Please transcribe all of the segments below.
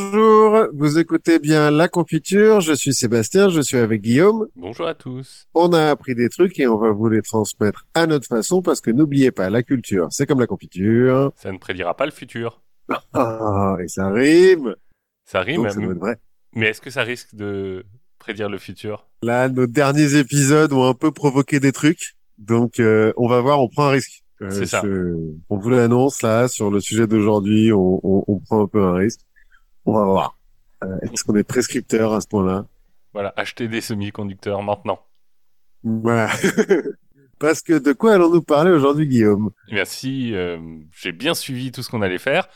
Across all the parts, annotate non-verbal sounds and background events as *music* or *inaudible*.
Bonjour, vous écoutez bien La Confiture, je suis Sébastien, je suis avec Guillaume. Bonjour à tous. On a appris des trucs et on va vous les transmettre à notre façon parce que n'oubliez pas, la culture, c'est comme la confiture. Ça ne prédira pas le futur. Ah, et ça rime. Ça rime, Donc ça être vrai. mais est-ce que ça risque de prédire le futur? Là, nos derniers épisodes ont un peu provoqué des trucs. Donc, euh, on va voir, on prend un risque. Euh, C'est ça. je- On vous l'annonce là, sur le sujet d'aujourd'hui, on, on- on prend un peu un risque. On va voir. Euh, Est-ce qu'on est prescripteur à ce point-là? Voilà, acheter des semi-conducteurs maintenant. Voilà. *laughs* Parce que de quoi allons-nous parler aujourd'hui, Guillaume? Eh bien, si euh, j'ai bien suivi tout ce qu'on allait faire,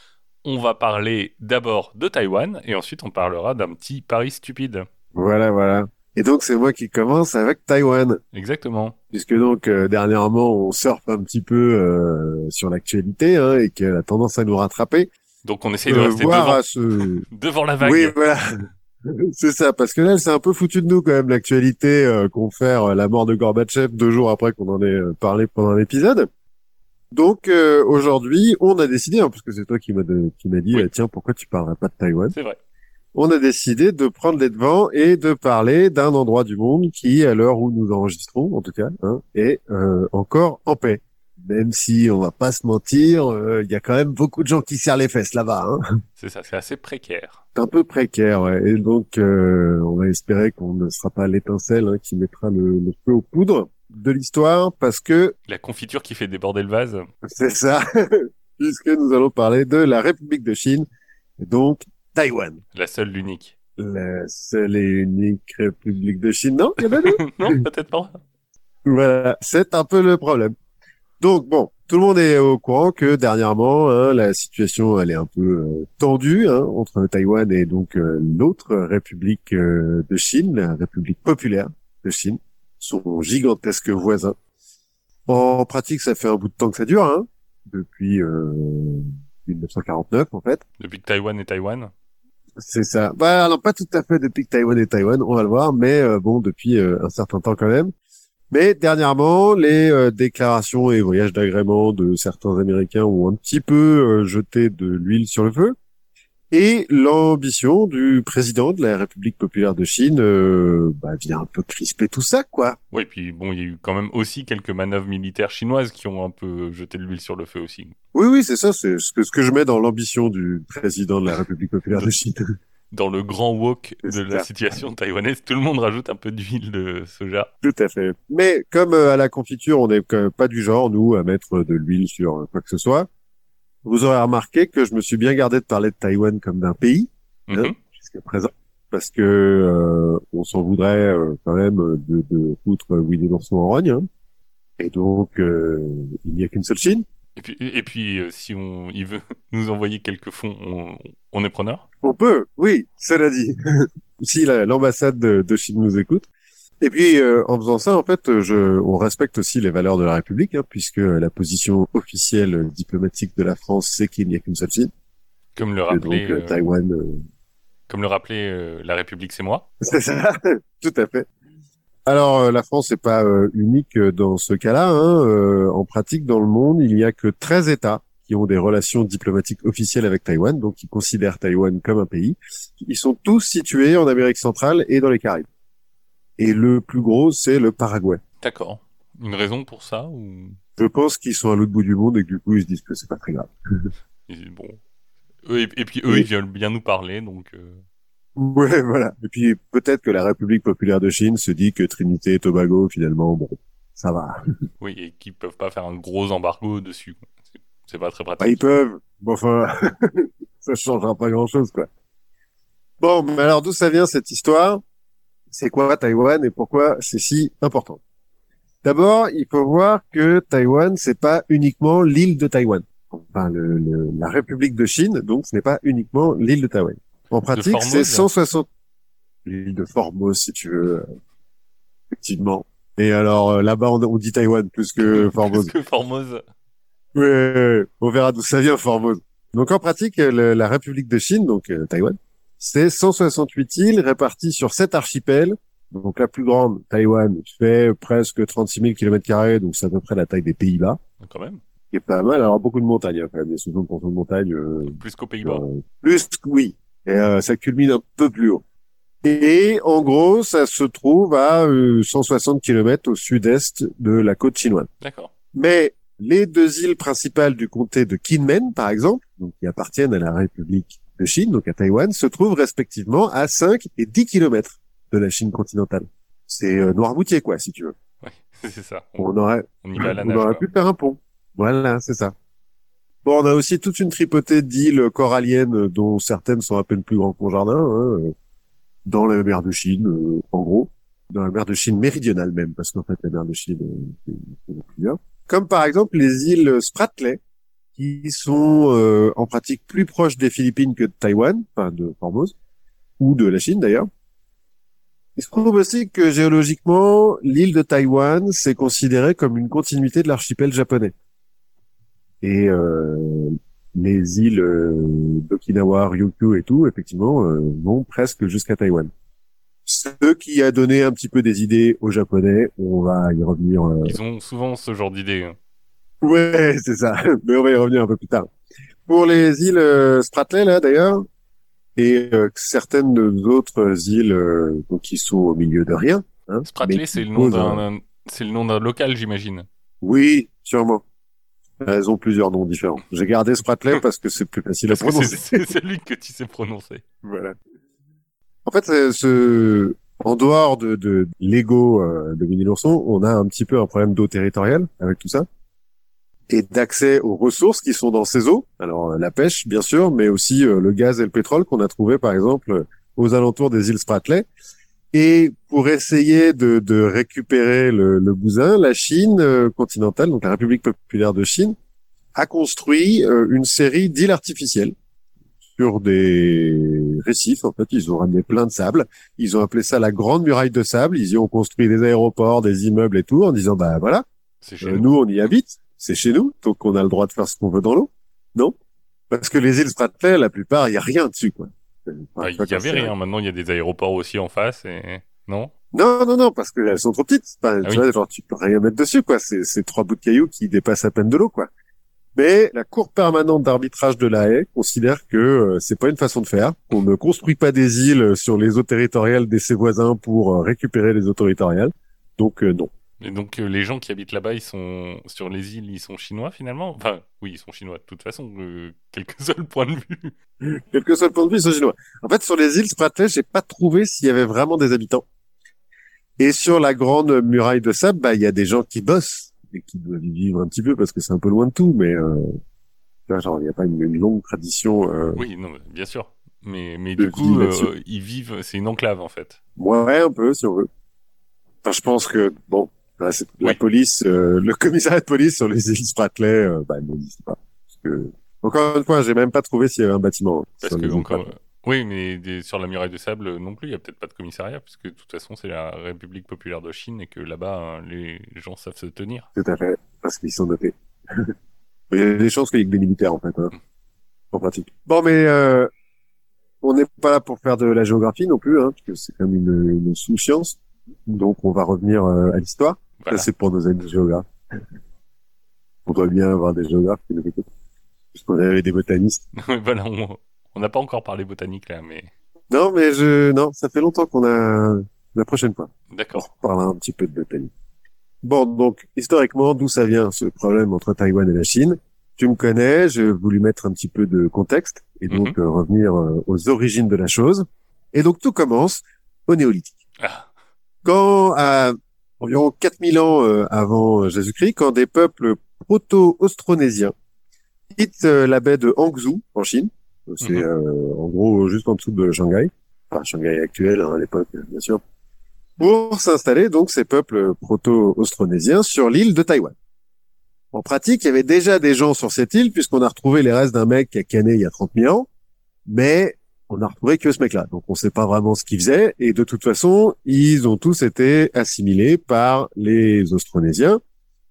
on va parler d'abord de Taïwan et ensuite on parlera d'un petit pari stupide. Voilà, voilà. Et donc, c'est moi qui commence avec Taïwan. Exactement. Puisque donc, euh, dernièrement, on surfe un petit peu euh, sur l'actualité hein, et qu'elle a tendance à nous rattraper. Donc on essaye de Euh, rester voir devant, à ce... *laughs* devant la vague. Oui, voilà. *laughs* C'est ça, parce que là, c'est un peu foutu de nous quand même l'actualité euh, confère euh, la mort de Gorbatchev deux jours après qu'on en ait euh, parlé pendant l'épisode. Donc euh, aujourd'hui, on a décidé, hein, parce que c'est toi qui m'as qui m'a dit, Oui. euh, tiens, pourquoi tu parlerais pas de Taïwan? C'est vrai. On a décidé de prendre les devants et de parler d'un endroit du monde qui, à l'heure où nous enregistrons, en tout cas, hein, est euh, encore en paix. Même si on va pas se mentir, euh, il y a quand même beaucoup de gens qui serrent les fesses là-bas. Hein. *laughs* C'est ça, c'est assez précaire. C'est un peu précaire, ouais. Et donc, euh, on va espérer qu'on ne sera pas l'étincelle hein, qui mettra le, le feu aux poudres de l'histoire, parce que La confiture qui fait déborder le vase. c'est ça, *laughs* puisque nous allons parler de la République de Chine, et donc Taïwan. La seule, l'unique. La seule et unique République de Chine, non *laughs* non, peut-être pas. Voilà, c'est un peu le problème. Donc bon, tout le monde est au courant que dernièrement, hein, la situation elle est un peu euh, tendue hein, entre Taïwan et donc euh, l'autre République euh, de Chine, la République populaire de Chine, son gigantesque voisin. En pratique, ça fait un bout de temps que ça dure, hein, depuis euh, 1949 en fait. Depuis que Taïwan est Taïwan. C'est ça. Bah alors pas tout à fait depuis que Taïwan est Taïwan, on va le voir, mais bon depuis un certain temps quand même. Mais dernièrement, les euh, déclarations et voyages d'agrément de certains Américains ont un petit peu euh, jeté de l'huile sur le feu. Et l'ambition du président de la République populaire de Chine euh, bah, vient un peu crisper tout ça, quoi. Oui, puis bon, il y a eu quand même aussi quelques manœuvres militaires chinoises qui ont un peu jeté de l'huile sur le feu aussi. Oui, oui, c'est ça, c'est ce que, ce que je mets dans l'ambition du président de la République populaire de Chine. Dans le grand wok de la ça. situation taïwanaise, tout le monde rajoute un peu d'huile de soja. Tout à fait. Mais comme euh, à la confiture, on n'est pas du genre, nous, à mettre de l'huile sur euh, quoi que ce soit, vous aurez remarqué que je me suis bien gardé de parler de Taïwan comme d'un pays Mhm. Hein jusqu'à présent, parce que euh, on s'en voudrait euh, quand même de, de foutre Willy Lançon en rogne. hein. Et donc, euh, il n'y a qu'une seule Chine. Et puis, et puis euh, si on, il veut *laughs* nous envoyer quelques fonds, on, on est preneur. On peut, oui, cela dit. *laughs* si la- l'ambassade de, de Chine nous écoute. Et puis, euh, en faisant ça, en fait, je, on respecte aussi les valeurs de la République, hein, puisque la position officielle diplomatique de la France, c'est qu'il n'y a qu'une seule Chine. Comme le donc, rappelait, euh, euh, Taïwan, euh, comme le rappelait euh, la République, c'est moi. c'est ça, *laughs* tout à fait. Alors, euh, la France n'est pas euh, unique euh, dans ce cas-là. Hein. En pratique, dans le monde, il n'y a que 13 États qui ont des relations diplomatiques officielles avec Taïwan, donc qui considèrent Taïwan comme un pays. Ils sont tous situés en Amérique centrale et dans les Caraïbes. Et le plus gros, c'est le Paraguay. D'accord. Une raison pour ça ou? Je pense qu'ils sont à l'autre bout du monde et que du coup, ils se disent que c'est pas très grave. *laughs* bon. Eux, et, et puis eux, Oui. ils viennent bien nous parler, donc. euh, Ouais, voilà. Et puis, peut-être que la République populaire de Chine se dit que Trinité et Tobago, finalement, bon, ça va. Oui, et qui peuvent pas faire un gros embargo dessus. C'est- pas très Bah, ils pratique. peuvent. Bon, enfin, *laughs* ça changera pas grand-chose, quoi. Bon, mais alors d'où ça vient cette histoire? C'est quoi Taïwan et pourquoi c'est si important? D'abord, il faut voir que Taïwan, c'est pas uniquement l'île de Taïwan. Enfin, le, le- la République de Chine, donc ce n'est pas uniquement l'île de Taïwan. En pratique, c'est 160... L'île de Formose, si tu veux. Effectivement. Et alors, euh, là-bas, on, dit Taïwan plus que Formose. *laughs* Plus que Formose. Oui, on verra d'où ça vient, Formose. Donc en pratique, le- la République de Chine, donc euh, Taïwan, c'est 168 îles réparties sur sept archipels. Donc la plus grande, Taïwan, fait presque 36 000 km, donc c'est à peu près la taille des Pays-Bas, Quand même. qui est pas mal. Alors beaucoup de montagnes, hein, quand même, des 60% de montagnes. euh, Plus qu'aux Pays-Bas. euh, plus, oui, Et euh, ça culmine un peu plus haut. Et en gros, ça se trouve à 160 km au sud-est de la côte chinoise. D'accord. Mais les deux îles principales du comté de Kinmen, par exemple, donc qui appartiennent à la République de Chine, donc à Taïwan, se trouvent respectivement à 5 et 10 km de la Chine continentale. C'est euh, Noirmoutier, quoi, si tu veux. Ouais, *laughs* c'est ça. On, aurait, on y va à la on nage. aurait pu faire un pont. Voilà, c'est ça. Bon, on a aussi toute une tripotée d'îles coralliennes dont certaines sont à peine plus grands que jardin, hein, euh, dans la mer de Chine, euh, en gros, dans la mer de Chine méridionale même, parce qu'en fait la mer de Chine, euh, c'est- plusieurs. Comme par exemple les îles Spratly, qui sont euh, en pratique plus proches des Philippines que de Taïwan, enfin de Formose, ou de la Chine d'ailleurs. Il se trouve aussi que géologiquement, l'île de Taïwan, c'est considéré comme une continuité de l'archipel japonais. Et euh, les îles euh, d'Okinawa, Ryukyu et tout, effectivement, euh, vont presque jusqu'à Taïwan. Ce qui a donné un petit peu des idées aux Japonais, on va y revenir. Ils ont souvent ce genre d'idée. hein. Ouais, *laughs* c'est ça. Mais on va y revenir un peu plus tard. Pour les îles Spratly, là, d'ailleurs, et euh, certaines autres îles euh, qui sont au milieu de rien. Hein, qui c'est le nom posent d'un, un- d'un- c'est le nom d'un local, j'imagine. Oui, sûrement. Elles ont plusieurs noms différents. J'ai gardé Spratly parce que c'est plus facile à prononcer. *laughs* c'est celui que tu sais prononcer. Voilà. En fait, ce, en dehors de, de l'ego euh, de Winnie l'ourson, on a un petit peu un problème d'eau territoriale avec tout ça et d'accès aux ressources qui sont dans ces eaux. Alors euh, la pêche, bien sûr, mais aussi euh, le gaz et le pétrole qu'on a trouvé, par exemple, aux alentours des îles Spratly. Et pour essayer de, de récupérer le, le bousin, la Chine euh, continentale, donc la République populaire de Chine, a construit euh, une série d'îles artificielles sur des récifs. En fait, ils ont ramené plein de sable. Ils ont appelé ça la Grande Muraille de Sable. Ils y ont construit des aéroports, des immeubles et tout, en disant bah voilà, chez euh, nous. nous on y habite, c'est chez nous, donc on a le droit de faire ce qu'on veut dans l'eau. Non, parce que les îles Spratly, la plupart, il y a rien dessus quoi. Ah, Il quand y avait rien. Maintenant, il y a des aéroports aussi en face. Et... Non? Non, non, non, parce qu'elles sont trop petites. Enfin, Ah tu oui. vois, genre, tu peux rien mettre dessus, quoi. C'est, c'est trois bouts de cailloux qui dépassent à peine de l'eau, quoi. Mais la Cour permanente d'arbitrage de la Haye considère que euh, c'est pas une façon de faire. On ne construit pas des îles sur les eaux territoriales de ses voisins pour euh, récupérer les eaux territoriales. Donc euh, non. Et donc, euh, les gens qui habitent là-bas, ils sont sur les îles, ils sont chinois finalement? Enfin, oui, ils sont chinois de toute façon, euh, quel que *laughs* soit le point de vue. Quel que soit le point de vue, ils sont chinois. En fait, sur les îles Spratly, j'ai pas trouvé s'il y avait vraiment des habitants. Et sur la grande muraille de sable, bah, il y a des gens qui bossent et qui doivent y vivre un petit peu parce que c'est un peu loin de tout, mais euh, genre, il n'y a pas une, une longue tradition. Euh, Oui, non, bien sûr. Mais, mais du coup, euh, ils vivent, c'est une enclave en fait. Ouais, un peu, si on veut. Enfin, je pense que, bon, c'est- la Oui. police, euh, le commissariat de police sur les îles Spratly, euh, bah, n'existe pas. Parce que, encore une fois, j'ai même pas trouvé s'il y avait un bâtiment. Parce que encore, Spratly. oui, mais des- sur la muraille de sable euh, non plus, il y a peut-être pas de commissariat, puisque de toute façon, c'est la République populaire de Chine et que là-bas, hein, les gens savent se tenir. Tout à fait, parce qu'ils sont notés. *laughs* Il y a des chances qu'il y ait que des militaires, en fait, hein, en pratique. Bon, mais euh, on n'est pas là pour faire de la géographie non plus, hein, parce que c'est comme une, une sous-science. Donc, on va revenir euh, à l'histoire. Voilà. Ça, c'est pour nos amis géographes. On doit bien avoir des géographes qui nous écoutent. Puisqu'on avait des botanistes. *laughs* voilà, on on n'a pas encore parlé botanique là, mais Non, mais je, non, ça fait longtemps qu'on a, la prochaine fois. On d'accord. reparlera un petit peu de botanique. Bon, donc, historiquement, d'où ça vient, ce problème entre Taïwan et la Chine? Tu me connais, j'ai voulu mettre un petit peu de contexte et donc euh, revenir euh, aux origines de la chose. Et donc, tout commence au néolithique. Ah, Quand, à environ 4000 ans euh, avant Jésus-Christ, quand des peuples proto-austronésiens quittent euh, la baie de Hangzhou, en Chine, c'est Mhm. euh, en gros juste en dessous de Shanghai, enfin Shanghai actuel hein, à l'époque, euh, bien sûr, pour s'installer donc ces peuples proto-austronésiens sur l'île de Taïwan. En pratique, il y avait déjà des gens sur cette île puisqu'on a retrouvé les restes d'un mec qui a canné il y a 30 000 ans, mais on a retrouvé que ce mec-là. Donc on sait pas vraiment ce qu'il faisait et de toute façon, ils ont tous été assimilés par les Austronésiens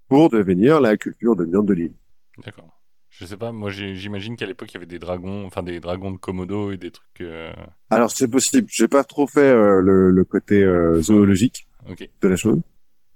pour devenir la culture dominante de l'île. d'accord. Je sais pas, moi j'imagine qu'à l'époque il y avait des dragons, enfin des dragons de Komodo et des trucs. euh, Alors c'est possible, j'ai pas trop fait euh, le, le côté euh, zoologique de la chose,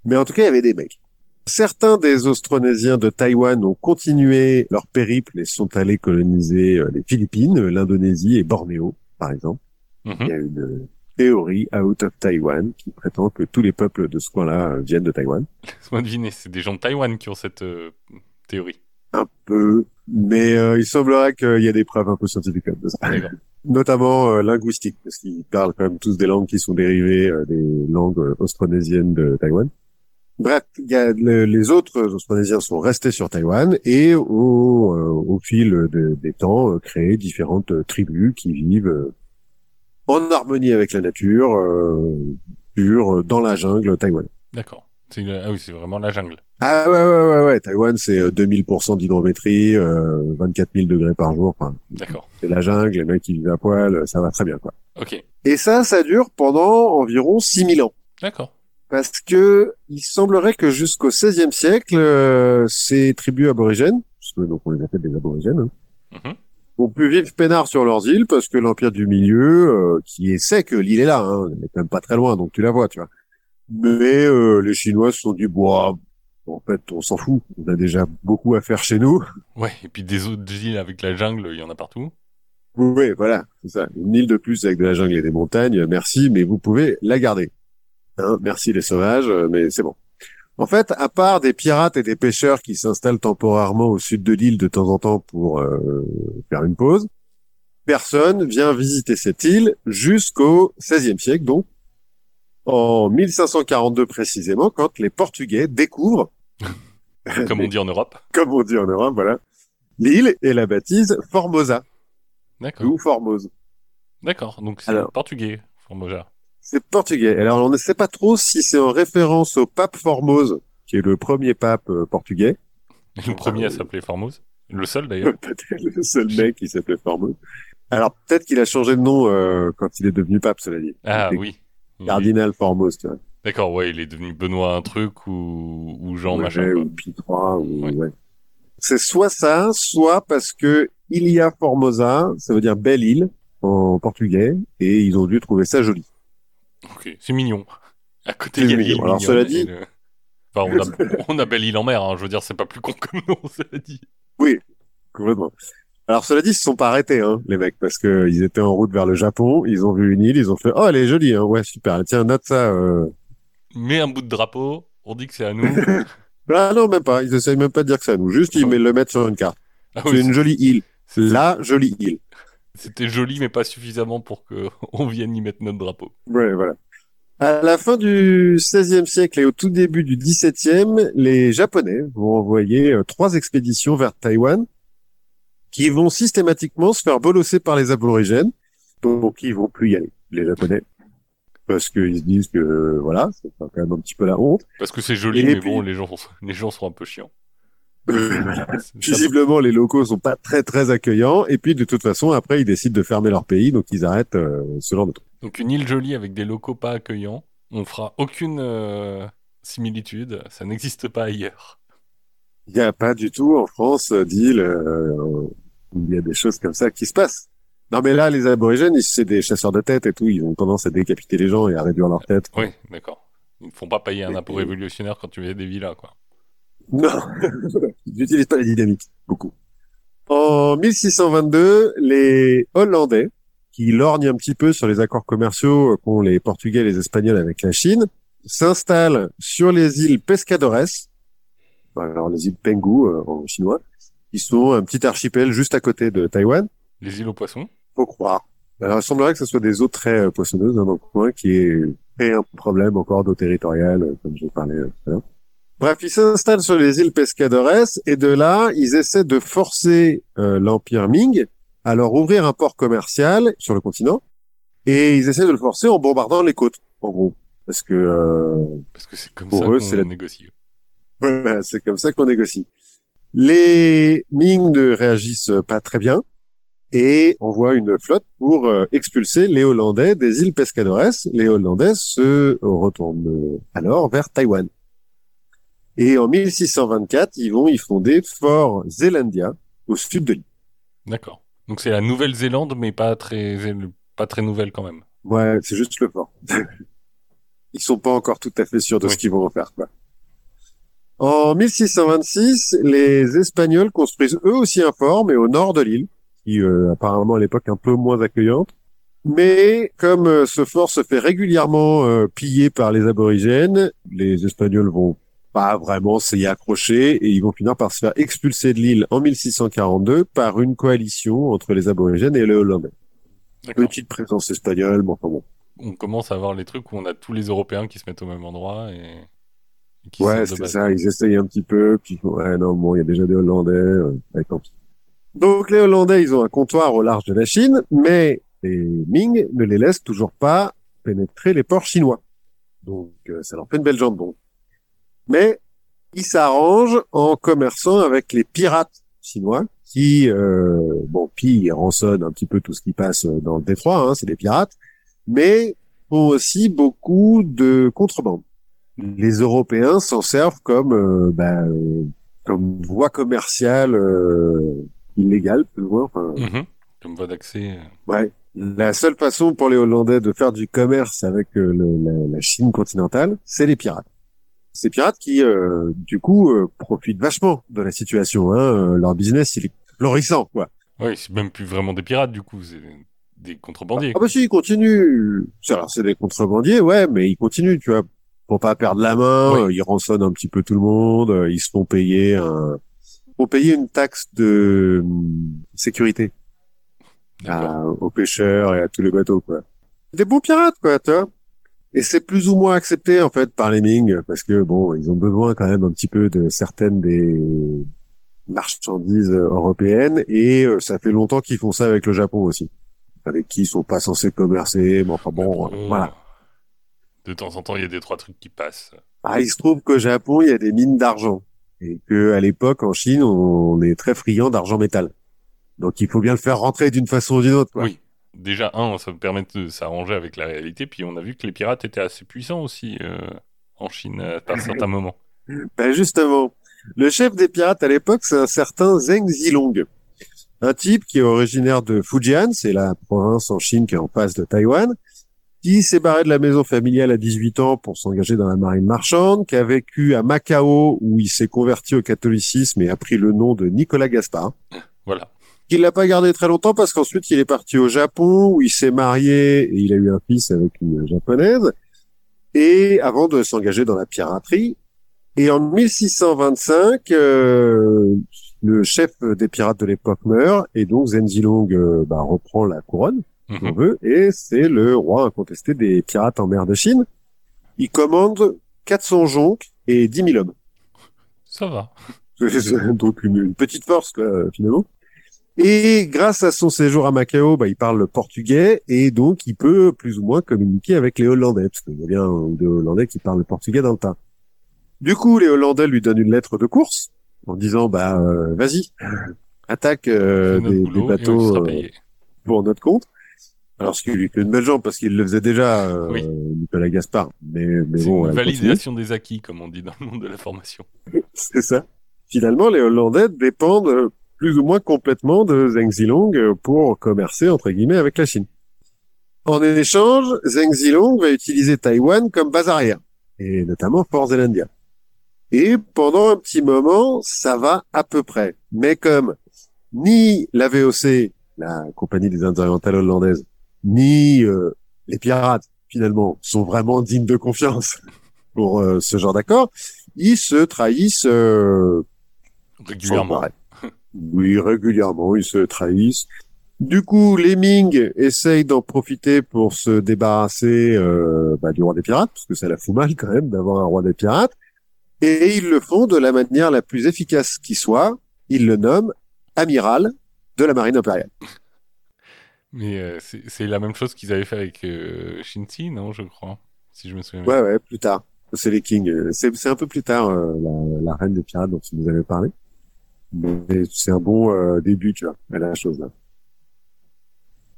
mais en tout cas il y avait des mecs. Certains des Austronésiens de Taïwan ont continué leur périple et sont allés coloniser euh, les Philippines, l'Indonésie et Bornéo. par exemple. Mhm. Il y a une théorie out of Taiwan qui prétend que tous les peuples de ce coin-là euh, viennent de Taïwan. *laughs* Laisse-moi deviner, c'est des gens de Taïwan qui ont cette euh, théorie. Un peu, mais euh, il semblerait qu'il y a des preuves un peu scientifiques de ça. *laughs* Notamment euh, linguistiques, parce qu'ils parlent quand même tous des langues qui sont dérivées euh, des langues euh, austronésiennes de Taïwan. Bref, y a le- les autres austronésiens sont restés sur Taïwan et ont, euh, au fil de- des temps, euh, créé différentes euh, tribus qui vivent euh, en harmonie avec la nature, euh, sur, dans la jungle taïwanaise. D'accord. C'est une- Ah oui, c'est vraiment la jungle. Ah ouais, ouais, ouais, ouais. Taïwan, c'est euh, 2000% d'hydrométrie, euh, 24 000 degrés par jour. Enfin, D'accord. c'est la jungle, les mecs qui vivent à poil, ça va très bien, quoi. Ok. Et ça, ça dure pendant environ 6000 ans. D'accord. Parce que il semblerait que jusqu'au XVIe siècle, euh, ces tribus aborigènes, parce que donc on les appelle des aborigènes, hein, Mhm. ont pu vivre peinards sur leurs îles parce que l'empire du milieu, euh, qui est sait que l'île est là, hein, elle est quand même pas très loin, donc tu la vois, tu vois. Mais euh, les Chinois se sont dit, bon, en fait, on s'en fout, on a déjà beaucoup à faire chez nous. Ouais, et puis des autres îles avec la jungle, il y en a partout. Oui, voilà, c'est ça. Une île de plus avec de la jungle et des montagnes, merci, mais vous pouvez la garder. Hein, merci les sauvages, euh, mais c'est bon. En fait, à part des pirates et des pêcheurs qui s'installent temporairement au sud de l'île de temps en temps pour euh, faire une pause, personne vient visiter cette île jusqu'au XVIe siècle, donc en 1542 précisément, quand les Portugais découvrent, *laughs* Comme on dit en Europe. *laughs* comme on dit en Europe, voilà, l'île et la baptisent Formosa, D'accord. ou Formose. D'accord. Donc c'est portugais, Formosa. C'est portugais. Alors, on ne sait pas trop si c'est en référence au pape Formose, qui est le premier pape euh, portugais. Le premier à s'appeler Formose. Le seul d'ailleurs. *laughs* Peut-être le seul mec qui s'appelait Formose. Alors, peut-être qu'il a changé de nom euh, quand il est devenu pape, cela dit. Ah oui. Cardinal Formose, tu vois. D'accord, ouais, il est devenu Benoît un truc ou, ou Jean Ouais, machin. ou Pie III, ou, Ouais. ouais. C'est soit ça, soit parce que Ilia Formosa, ça veut dire belle île en portugais, et ils ont dû trouver ça joli. Ok, c'est mignon. À côté, il y a mignon. l'île Alors, cela dit- le- Enfin, on a, *laughs* on a belle île en mer, hein. je veux dire, c'est pas plus con comme nom, *laughs* cela dit. Complètement. Alors cela dit, ils se sont pas arrêtés, hein, les mecs, parce que ils étaient en route vers le Japon, ils ont vu une île, ils ont fait oh elle est jolie, hein, ouais super, tiens note ça. Euh... Mets un bout de drapeau, on dit que c'est à nous. *laughs* Ah non même pas, ils essayent même pas de dire que c'est à nous, juste ils le mettent sur une carte. Ah c'est oui, une jolie île, la jolie île. C'était joli, mais pas suffisamment pour que *laughs* on vienne y mettre notre drapeau. Ouais voilà. À la fin du XVIe siècle et au tout début du XVIIe, les Japonais vont envoyer euh, trois expéditions vers Taïwan qui vont systématiquement se faire bolosser par les aborigènes, donc ils vont plus y aller, les Japonais, parce qu'ils se disent que voilà, c'est quand même un petit peu la honte. Parce que c'est joli, Et mais puis- bon, les gens, *laughs* les gens sont un peu chiants. Visiblement, les locaux sont pas très très accueillants, et puis de toute façon, après, ils décident de fermer leur pays, donc ils arrêtent euh, ce genre de truc. Donc une île jolie avec des locaux pas accueillants, on fera aucune euh, similitude, ça n'existe pas ailleurs. Il n'y a pas du tout en France d'île euh, où il y a des choses comme ça qui se passent. Non mais là, les aborigènes, c'est des chasseurs de tête et tout, ils ont tendance à décapiter les gens et à réduire leur tête. Oui, d'accord. Ils ne font pas payer un impôt révolutionnaire quand tu fais des villas, quoi. Non, *laughs* ils n'utilisent pas la dynamique, beaucoup. En 1622, les Hollandais, qui lorgnent un petit peu sur les accords commerciaux qu'ont les Portugais et les Espagnols avec la Chine, s'installent sur les îles Pescadores, alors les îles Penghu euh, en chinois, qui sont un petit archipel juste à côté de Taïwan, Les îles aux poissons faut croire. Alors, il semblerait que ce soit des eaux très euh, poissonneuses hein, dans le coin, qui est créé un problème encore d'eau territoriale, euh, comme j'ai parlé euh, tout à l'heure. Bref, ils s'installent sur les îles Pescadores et de là, ils essaient de forcer euh, l'Empire Ming à leur ouvrir un port commercial sur le continent et ils essaient de le forcer en bombardant les côtes, en gros. Parce que euh, Parce que c'est comme Pour ça eux, c'est la- négocie. voilà, c'est comme ça qu'on négocie. Les Ming ne réagissent pas très bien et envoient une flotte pour euh, expulser les Hollandais des îles Pescadores. Les Hollandais se retournent euh, alors vers Taïwan. Et en 1624, ils vont y fonder Fort Zelandia au sud de l'île. D'accord. Donc c'est la Nouvelle-Zélande, mais pas très, pas très nouvelle quand même. Ouais, c'est juste le fort. *laughs* Ils sont pas encore tout à fait sûrs de ce qu'ils vont en faire, quoi. En 1626, les Espagnols construisent eux aussi un fort, mais au nord de l'île, qui euh, apparemment à l'époque un peu moins accueillante. Mais comme euh, ce fort se fait régulièrement euh, piller par les aborigènes, les Espagnols vont pas vraiment s'y accrocher et ils vont finir par se faire expulser de l'île en 1642 par une coalition entre les aborigènes et les Hollandais. D'accord. Petite présence espagnole, bon, enfin bon. On commence à avoir les trucs où on a tous les Européens qui se mettent au même endroit et, et qui Ouais, c'est ça, ils essayent un petit peu, puis ouais, non, bon, il y a déjà des Hollandais, euh, ouais, tant pis. Donc les Hollandais, ils ont un comptoir au large de la Chine, mais les Ming ne les laissent toujours pas pénétrer les ports chinois. Donc euh, ça leur fait une belle jambe, bon. Mais ils s'arrangent en commerçant avec les pirates chinois, qui, euh, bon, pillent et rançonnent un petit peu tout ce qui passe dans le détroit, hein, c'est des pirates, mais font aussi beaucoup de contrebande les Européens s'en servent comme euh, bah, euh, comme voie commerciale euh, illégale, plus ou. Enfin, Mhm. Comme voie d'accès. euh, ouais. La seule façon pour les Hollandais de faire du commerce avec euh, le- la, la Chine continentale, c'est les pirates. Ces pirates qui, euh, du coup, euh, profitent vachement de la situation. Hein. Euh, Leur business, il est florissant, quoi. Ouais, c'est même plus vraiment des pirates du coup, c'est des contrebandiers. Ah bah si, ils continuent. C'est- Alors c'est des contrebandiers, ouais, mais ils continuent, tu vois, pour pas perdre la main. Oui. euh, Ils rançonnent un petit peu tout le monde. euh, Ils se font payer un, font payer une taxe de hum, sécurité à- aux pêcheurs et à tous les bateaux, quoi. Des bons pirates, quoi, tu vois. Et c'est plus ou moins accepté en fait par les Ming parce que bon, ils ont besoin quand même un petit peu de certaines des marchandises euh, européennes et euh, ça fait longtemps qu'ils font ça avec le Japon aussi, avec qui ils sont pas censés commercer. Mais enfin bon, Bon, voilà. De temps en temps, il y a des trois trucs qui passent. Ah, il se trouve qu'au Japon, il y a des mines d'argent et que à l'époque en Chine, on est très friand d'argent métal. Donc il faut bien le faire rentrer d'une façon ou d'une autre. Quoi. Oui. Déjà, un, ça permet de s'arranger avec la réalité, puis on a vu que les pirates étaient assez puissants aussi euh, en Chine à par *laughs* certains moments. Ben justement, le chef des pirates à l'époque, c'est un certain Zheng Zilong. Un type qui est originaire de Fujian, c'est la province en Chine qui est en face de Taïwan, qui s'est barré de la maison familiale à 18 ans pour s'engager dans la marine marchande, qui a vécu à Macao où il s'est converti au catholicisme et a pris le nom de Nicolas Gaspard. Voilà. Qu'il l'a pas gardé très longtemps parce qu'ensuite il est parti au Japon où il s'est marié et il a eu un fils avec une japonaise et avant de s'engager dans la piraterie et en 1625 euh, le chef des pirates de l'époque meurt et donc Zenzilong euh, bah, reprend la couronne si on Mhm. veut et c'est le roi incontesté des pirates en mer de Chine il commande 400 jonques et 10 000 hommes Ça va. *laughs* donc une, une petite force quoi, finalement. Et grâce à son séjour à Macao, bah, il parle le portugais et donc il peut plus ou moins communiquer avec les Hollandais, parce qu'il y a bien deux Hollandais qui parlent le portugais dans le tas. Du coup, les Hollandais lui donnent une lettre de course en disant bah euh, vas-y, *laughs* attaque euh, des, boulot des bateaux euh, pour notre compte. Alors ce qui lui fait une belle jambe parce qu'il le faisait déjà, euh, Oui. Nicolas Gaspard. Mais, mais bon, une continue. validation des acquis, comme on dit dans le monde de la formation. *laughs* C'est ça. Finalement, les Hollandais dépendent euh, plus ou moins complètement de Zheng Zilong euh, pour commercer, entre guillemets, avec la Chine. En échange, Zheng Zilong va utiliser Taïwan comme base arrière, et notamment Fort Zelandia. Et pendant un petit moment, ça va à peu près. Mais comme ni la VOC, la compagnie des Indes orientales hollandaises, ni euh, les pirates, finalement, sont vraiment dignes de confiance *laughs* pour euh, ce genre d'accord, ils se trahissent euh, Régulièrement. Oui, régulièrement, ils se trahissent. Du coup, les Ming essayent d'en profiter pour se débarrasser euh, bah, du roi des pirates, parce que ça la fout mal quand même d'avoir un roi des pirates. Et ils le font de la manière la plus efficace qui soit. Ils le nomment amiral de la marine impériale. Mais euh, c'est la même chose qu'ils avaient fait avec euh, Shinzi, non, je crois, si je me souviens. Ouais, ouais, plus tard. C'est les Kings. C'est c'est un peu plus tard euh, la, la reine des pirates dont tu nous avais parlé. Mais c'est un bon euh, début, tu vois, à la chose là.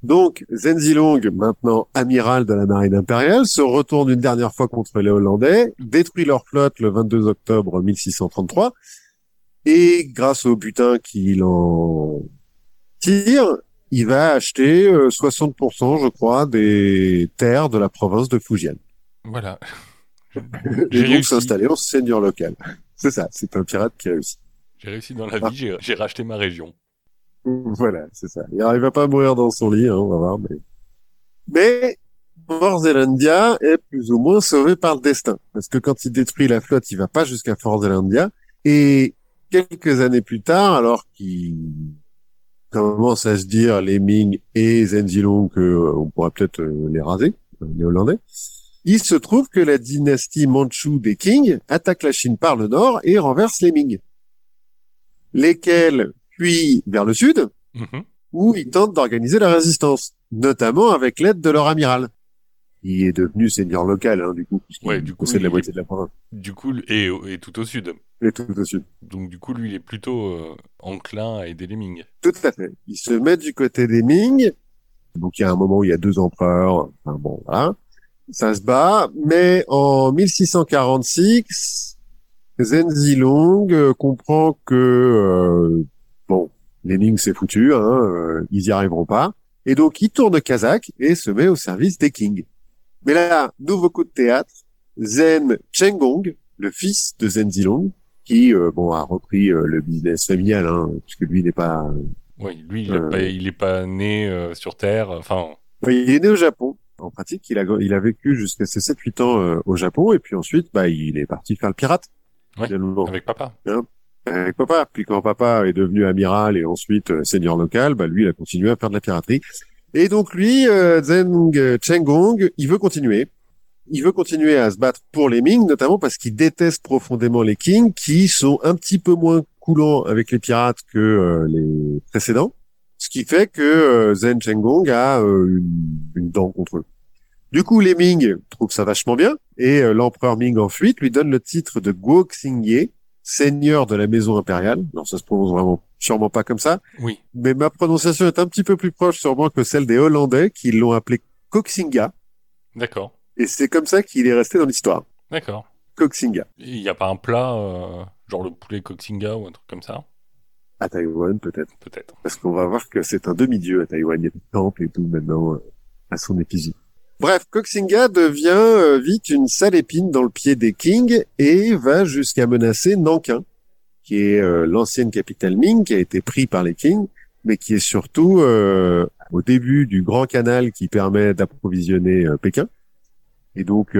Donc, Zenzilong, maintenant amiral de la marine impériale, se retourne une dernière fois contre les Hollandais, détruit leur flotte le 22 octobre 1633, et grâce au butin qu'il en tire, il va acheter euh, 60%, je crois, des terres de la province de Fujian. Voilà. *laughs* Et J'ai donc s'installer en seigneur local. C'est ça, c'est un pirate qui a réussi. J'ai réussi dans la Ah. vie, j'ai- racheté ma région. Voilà, c'est ça. Il arrive à pas mourir dans son lit, hein, on va voir, mais Mais Fort Zelandia est plus ou moins sauvé par le destin. Parce que quand il détruit la flotte, il va pas jusqu'à Fort Zelandia. Et quelques années plus tard, alors qu'il commence à se dire les Ming et Zenzilong que euh, on pourrait peut-être euh, les raser, euh, les Hollandais, il se trouve que la dynastie Manchu des Qing attaque la Chine par le nord et renverse les Ming, lesquels fuient vers le sud, Mhm. où ils tentent d'organiser la résistance, notamment avec l'aide de leur amiral. Il est devenu seigneur local, hein, du coup, puisqu'il Ouais, du coup, possède la il- moitié de la province. Du coup, et, et tout au sud. Et tout au sud. Donc du coup, lui, il est plutôt euh, enclin à aider les Ming. Tout à fait. Il se met du côté des Ming. Donc il y a un moment où il y a deux empereurs. Enfin bon, voilà. Ça se bat. Mais en 1646, Zenzilong euh, comprend que euh, bon, les Ming c'est foutu, hein, euh, ils y arriveront pas. Et donc il tourne kazakh et se met au service des Qing. Mais là, nouveau coup de théâtre. Zen Chenggong, le fils de Zenzilong, qui euh, bon a repris euh, le business familial, hein, puisque lui n'est pas Oui, lui, il, Euh. pas- il est pas né euh, sur Terre. Enfin, il est né au Japon. En pratique, il a, il a vécu jusqu'à ses 7-8 ans euh, au Japon, et puis ensuite, bah, il est parti faire le pirate. Ouais, avec papa. avec papa. Puis quand papa est devenu amiral et ensuite euh, seigneur local, bah, lui, il a continué à faire de la piraterie. Et donc lui, euh, Zeng Chenggong, il veut continuer. Il veut continuer à se battre pour les Ming, notamment parce qu'il déteste profondément les Qing, qui sont un petit peu moins coulants avec les pirates que euh, les précédents. Ce qui fait que euh, Zen Chenggong a euh, une, une dent contre eux. Du coup, les Ming trouvent ça vachement bien, et euh, l'empereur Ming en fuite lui donne le titre de Guo Xingye, seigneur de la maison impériale. Alors ça se prononce vraiment sûrement pas comme ça, Oui. mais ma prononciation est un petit peu plus proche sûrement que celle des Hollandais qui l'ont appelé Koxinga, D'accord. et c'est comme ça qu'il est resté dans l'histoire. D'accord. Koxinga. Il n'y a pas un plat, euh, genre le poulet Koxinga ou un truc comme ça? À Taïwan, peut-être. Peut-être. Parce qu'on va voir que c'est un demi-dieu à Taïwan. Il y a des temples et tout maintenant euh, à son effigie. Bref, Koxinga devient euh, vite une sale épine dans le pied des Qing et va jusqu'à menacer Nankin, qui est euh, l'ancienne capitale Ming, qui a été pris par les Qing, mais qui est surtout euh, au début du grand canal qui permet d'approvisionner Pékin. Et donc,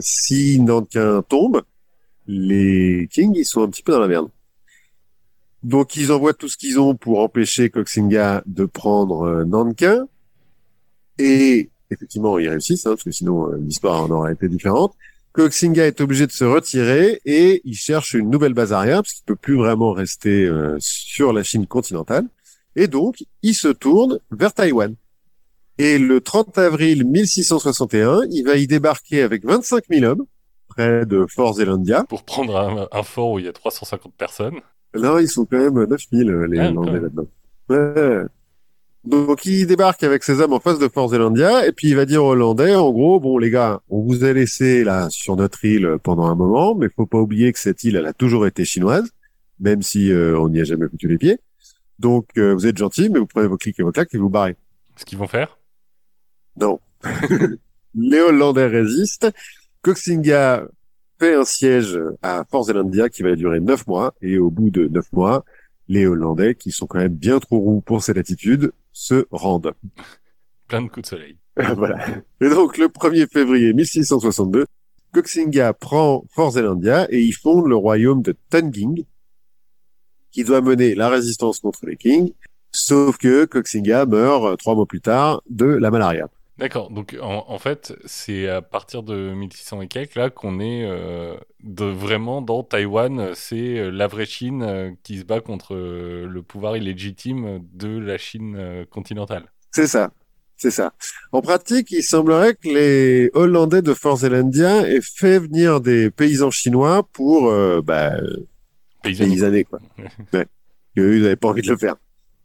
si Nankin tombe, les Qing, ils sont un petit peu dans la merde. Donc, ils envoient tout ce qu'ils ont pour empêcher Koxinga de prendre Nankin. Et effectivement, ils réussissent, hein, parce que sinon, euh, l'histoire en aurait été différente. Koxinga est obligé de se retirer et il cherche une nouvelle base arrière, parce qu'il peut plus vraiment rester euh, sur la Chine continentale. Et donc, il se tourne vers Taïwan. Et le 30 avril 1661, il va y débarquer avec 25 000 hommes, près de Fort Zelandia. Pour prendre un, un fort où il y a 350 personnes. Là, ils sont quand même 9000, euh, les Ah, Hollandais là-dedans. Ouais. Donc, il débarque avec ses hommes en face de Fort Zelandia, et puis il va dire aux Hollandais, en gros, bon, les gars, on vous a laissé là sur notre île pendant un moment, mais faut pas oublier que cette île, elle a toujours été chinoise, même si euh, on n'y a jamais foutu les pieds. Donc, euh, vous êtes gentils, mais vous prenez vos clics et vos claques et vous barrez. Ce qu'ils vont faire? Non. *laughs* les Hollandais résistent. Koxinga fait un siège à Fort Zelandia qui va durer neuf mois. Et au bout de neuf mois, les Hollandais, qui sont quand même bien trop roux pour cette attitude, se rendent. *laughs* Plein de coups de soleil. *laughs* voilà. Et donc, le 1er février 1662, Koxinga prend Fort Zelandia et il fonde le royaume de Tunging, qui doit mener la résistance contre les Kings. Sauf que Koxinga meurt trois mois plus tard de la malaria. D'accord, donc en, en fait, c'est à partir de 1600 et quelques là qu'on est euh, de, vraiment dans Taïwan, c'est euh, la vraie Chine euh, qui se bat contre euh, le pouvoir illégitime de la Chine continentale. C'est ça. C'est ça. En pratique, il semblerait que les Hollandais de Fort Zelandia aient fait venir des paysans chinois pour bah, Paysanne. paysanner, quoi. *laughs* Ouais. Ils n'avaient pas envie de le faire.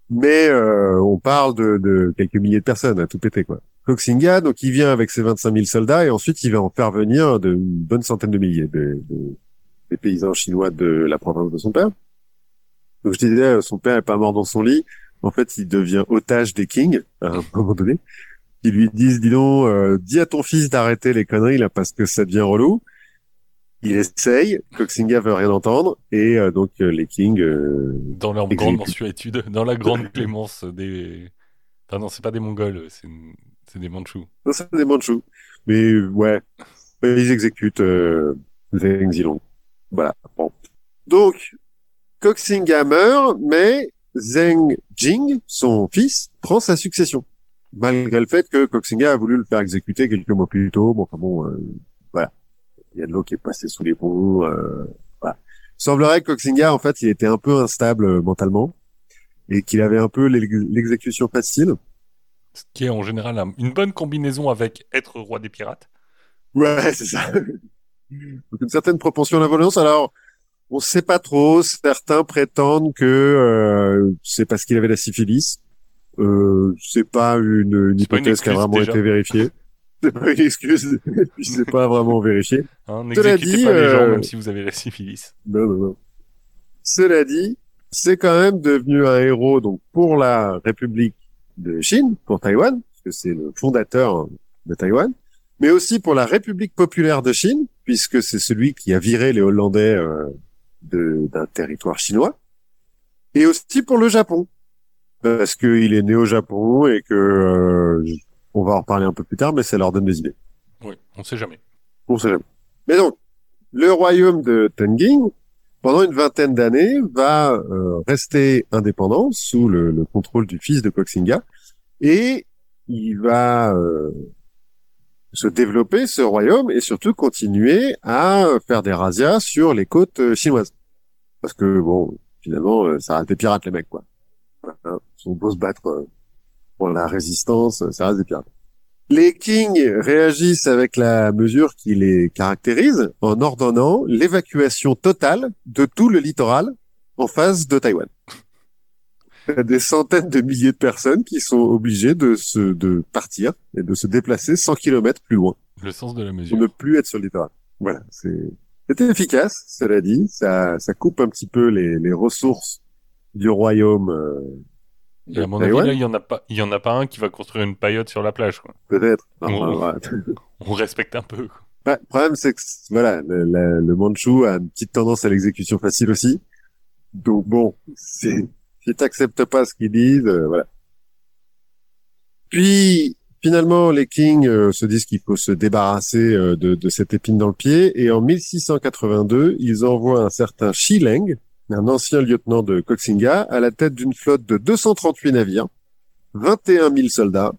Mais euh, on parle de, de quelques milliers de personnes à tout péter, quoi. Koxinga, donc il vient avec ses 25 000 soldats et ensuite il va en faire venir de, une bonne centaine de milliers de, de- des paysans chinois de la province de son père. Donc je disais, euh, son père est pas mort dans son lit. En fait, il devient otage des kings à un *laughs* moment donné. Ils lui disent, dis donc, euh, dis à ton fils d'arrêter les conneries là parce que ça devient relou. Il essaye, Koxinga veut rien entendre et euh, donc euh, les kings Dans leur grande mensuétude, dans la grande clémence des... Enfin non, c'est pas des Mongols, c'est une- C'est des Mandchous. C'est des Mandchous. Mais ouais, ils exécutent euh, Zheng Zilong. Voilà. Bon. Donc, Koxinga meurt, mais Zheng Jing, son fils, prend sa succession. Malgré le fait que Koxinga a voulu le faire exécuter quelques mois plus tôt. Bon, enfin bon, euh, voilà. Il y a de l'eau qui est passée sous les ponts. Euh, voilà. Il semblerait que Koxinga, en fait, il était un peu instable euh, mentalement et qu'il avait un peu l'exécution facile. Ce qui est en général une bonne combinaison avec être roi des pirates. Ouais, c'est ça. Donc une certaine propension à la violence. Alors, on sait pas trop. Certains prétendent que euh, c'est parce qu'il avait la syphilis. Euh, c'est pas une, une hypothèse qui a vraiment été vérifiée. *laughs* C'est pas une excuse, c'est pas vraiment vérifié. Hein, Cela dit, pas les gens, euh, même si vous avez la syphilis. Non, non, non. Cela dit, c'est quand même devenu un héros donc pour la République de Chine, pour Taïwan, parce que c'est le fondateur de Taïwan, mais aussi pour la République populaire de Chine, puisque c'est celui qui a viré les Hollandais euh, d'un territoire chinois, et aussi pour le Japon, parce qu'il est né au Japon et que euh, on va en reparler un peu plus tard, mais ça leur donne des idées. Oui, on sait jamais. On sait jamais. Mais donc, le royaume de Tenging, pendant une vingtaine d'années, va euh, rester indépendant sous le, le, contrôle du fils de Koxinga, et il va euh, se développer ce royaume et surtout continuer à faire des razzias sur les côtes euh, chinoises. Parce que bon, finalement, euh, ça reste des pirates les mecs quoi. Hein, sont beaux se battre euh, pour la résistance, ça reste des pirates. Les kings réagissent avec la mesure qui les caractérise en ordonnant l'évacuation totale de tout le littoral en face de Taïwan des centaines de milliers de personnes qui sont obligées de se de partir et de se déplacer 100 km plus loin. Le sens de la mesure. Pour ne plus être sur le littoral. Voilà, c'est c'était efficace, cela dit. Ça ça coupe un petit peu les, les ressources du royaume. Euh, et à mon avis, là, il y en a pas, il y en a pas un qui va construire une paillote sur la plage. Peut-être. *laughs* On, respecte un peu. le problème, c'est que voilà, le, le, le Manchou a une petite tendance à l'exécution facile aussi. Donc bon, si t'acceptes pas ce qu'ils disent, euh, voilà. Puis finalement, les Kings euh, se disent qu'il faut se débarrasser euh, de, de, cette épine dans le pied, et en 1682, ils envoient un certain Shi Leng, un ancien lieutenant de Koxinga, à la tête d'une flotte de 238 navires, 21 000 soldats,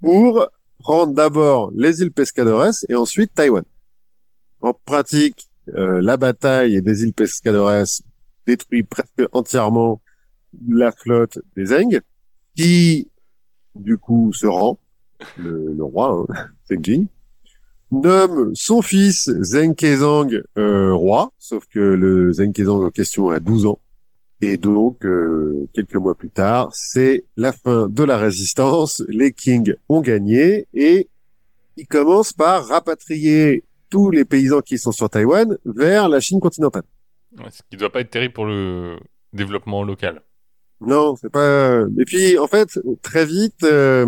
pour prendre d'abord les îles Pescadores et ensuite Taïwan. En pratique, la bataille des îles Pescadores détruit presque entièrement la flotte des Zeng, qui du coup se rend, le, roi, hein, *laughs* nomme son fils Zheng Kezang euh, roi, sauf que le Zheng Kezang en question a 12 ans. Et donc, euh, quelques mois plus tard, c'est la fin de la résistance, les kings ont gagné et ils commencent par rapatrier tous les paysans qui sont sur Taïwan vers la Chine continentale. ce qui ne doit pas être terrible pour le développement local. Non, c'est pas. Et puis, en fait, très vite, euh,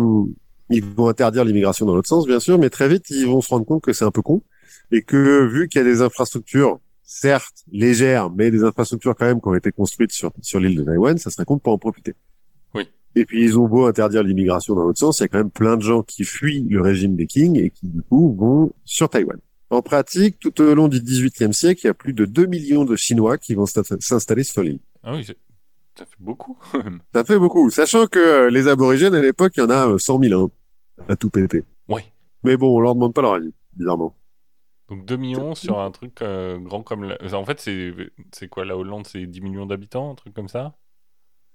ils vont interdire l'immigration dans l'autre sens, bien sûr, mais très vite, ils vont se rendre compte que c'est un peu con et que vu qu'il y a des infrastructures, certes légères, mais des infrastructures quand même qui ont été construites sur sur l'île de Taïwan, ça serait con de pas en profiter. Oui. Et puis, ils ont beau interdire l'immigration dans l'autre sens, il y a quand même plein de gens qui fuient le régime des Kings et qui du coup vont sur Taïwan. En pratique, tout au long du XVIIIe siècle, il y a plus de 2 millions de Chinois qui vont s'installer sur l'île. Ah oui, ça fait beaucoup. ça fait beaucoup. Sachant que euh, les aborigènes, à l'époque, il y en a 100 000 hein, à tout péter. Oui. Mais bon, on leur demande pas leur avis, bizarrement. Donc 2 millions sur un truc euh, grand comme... La... En fait, c'est quoi la Hollande C'est 10 millions d'habitants, un truc comme ça?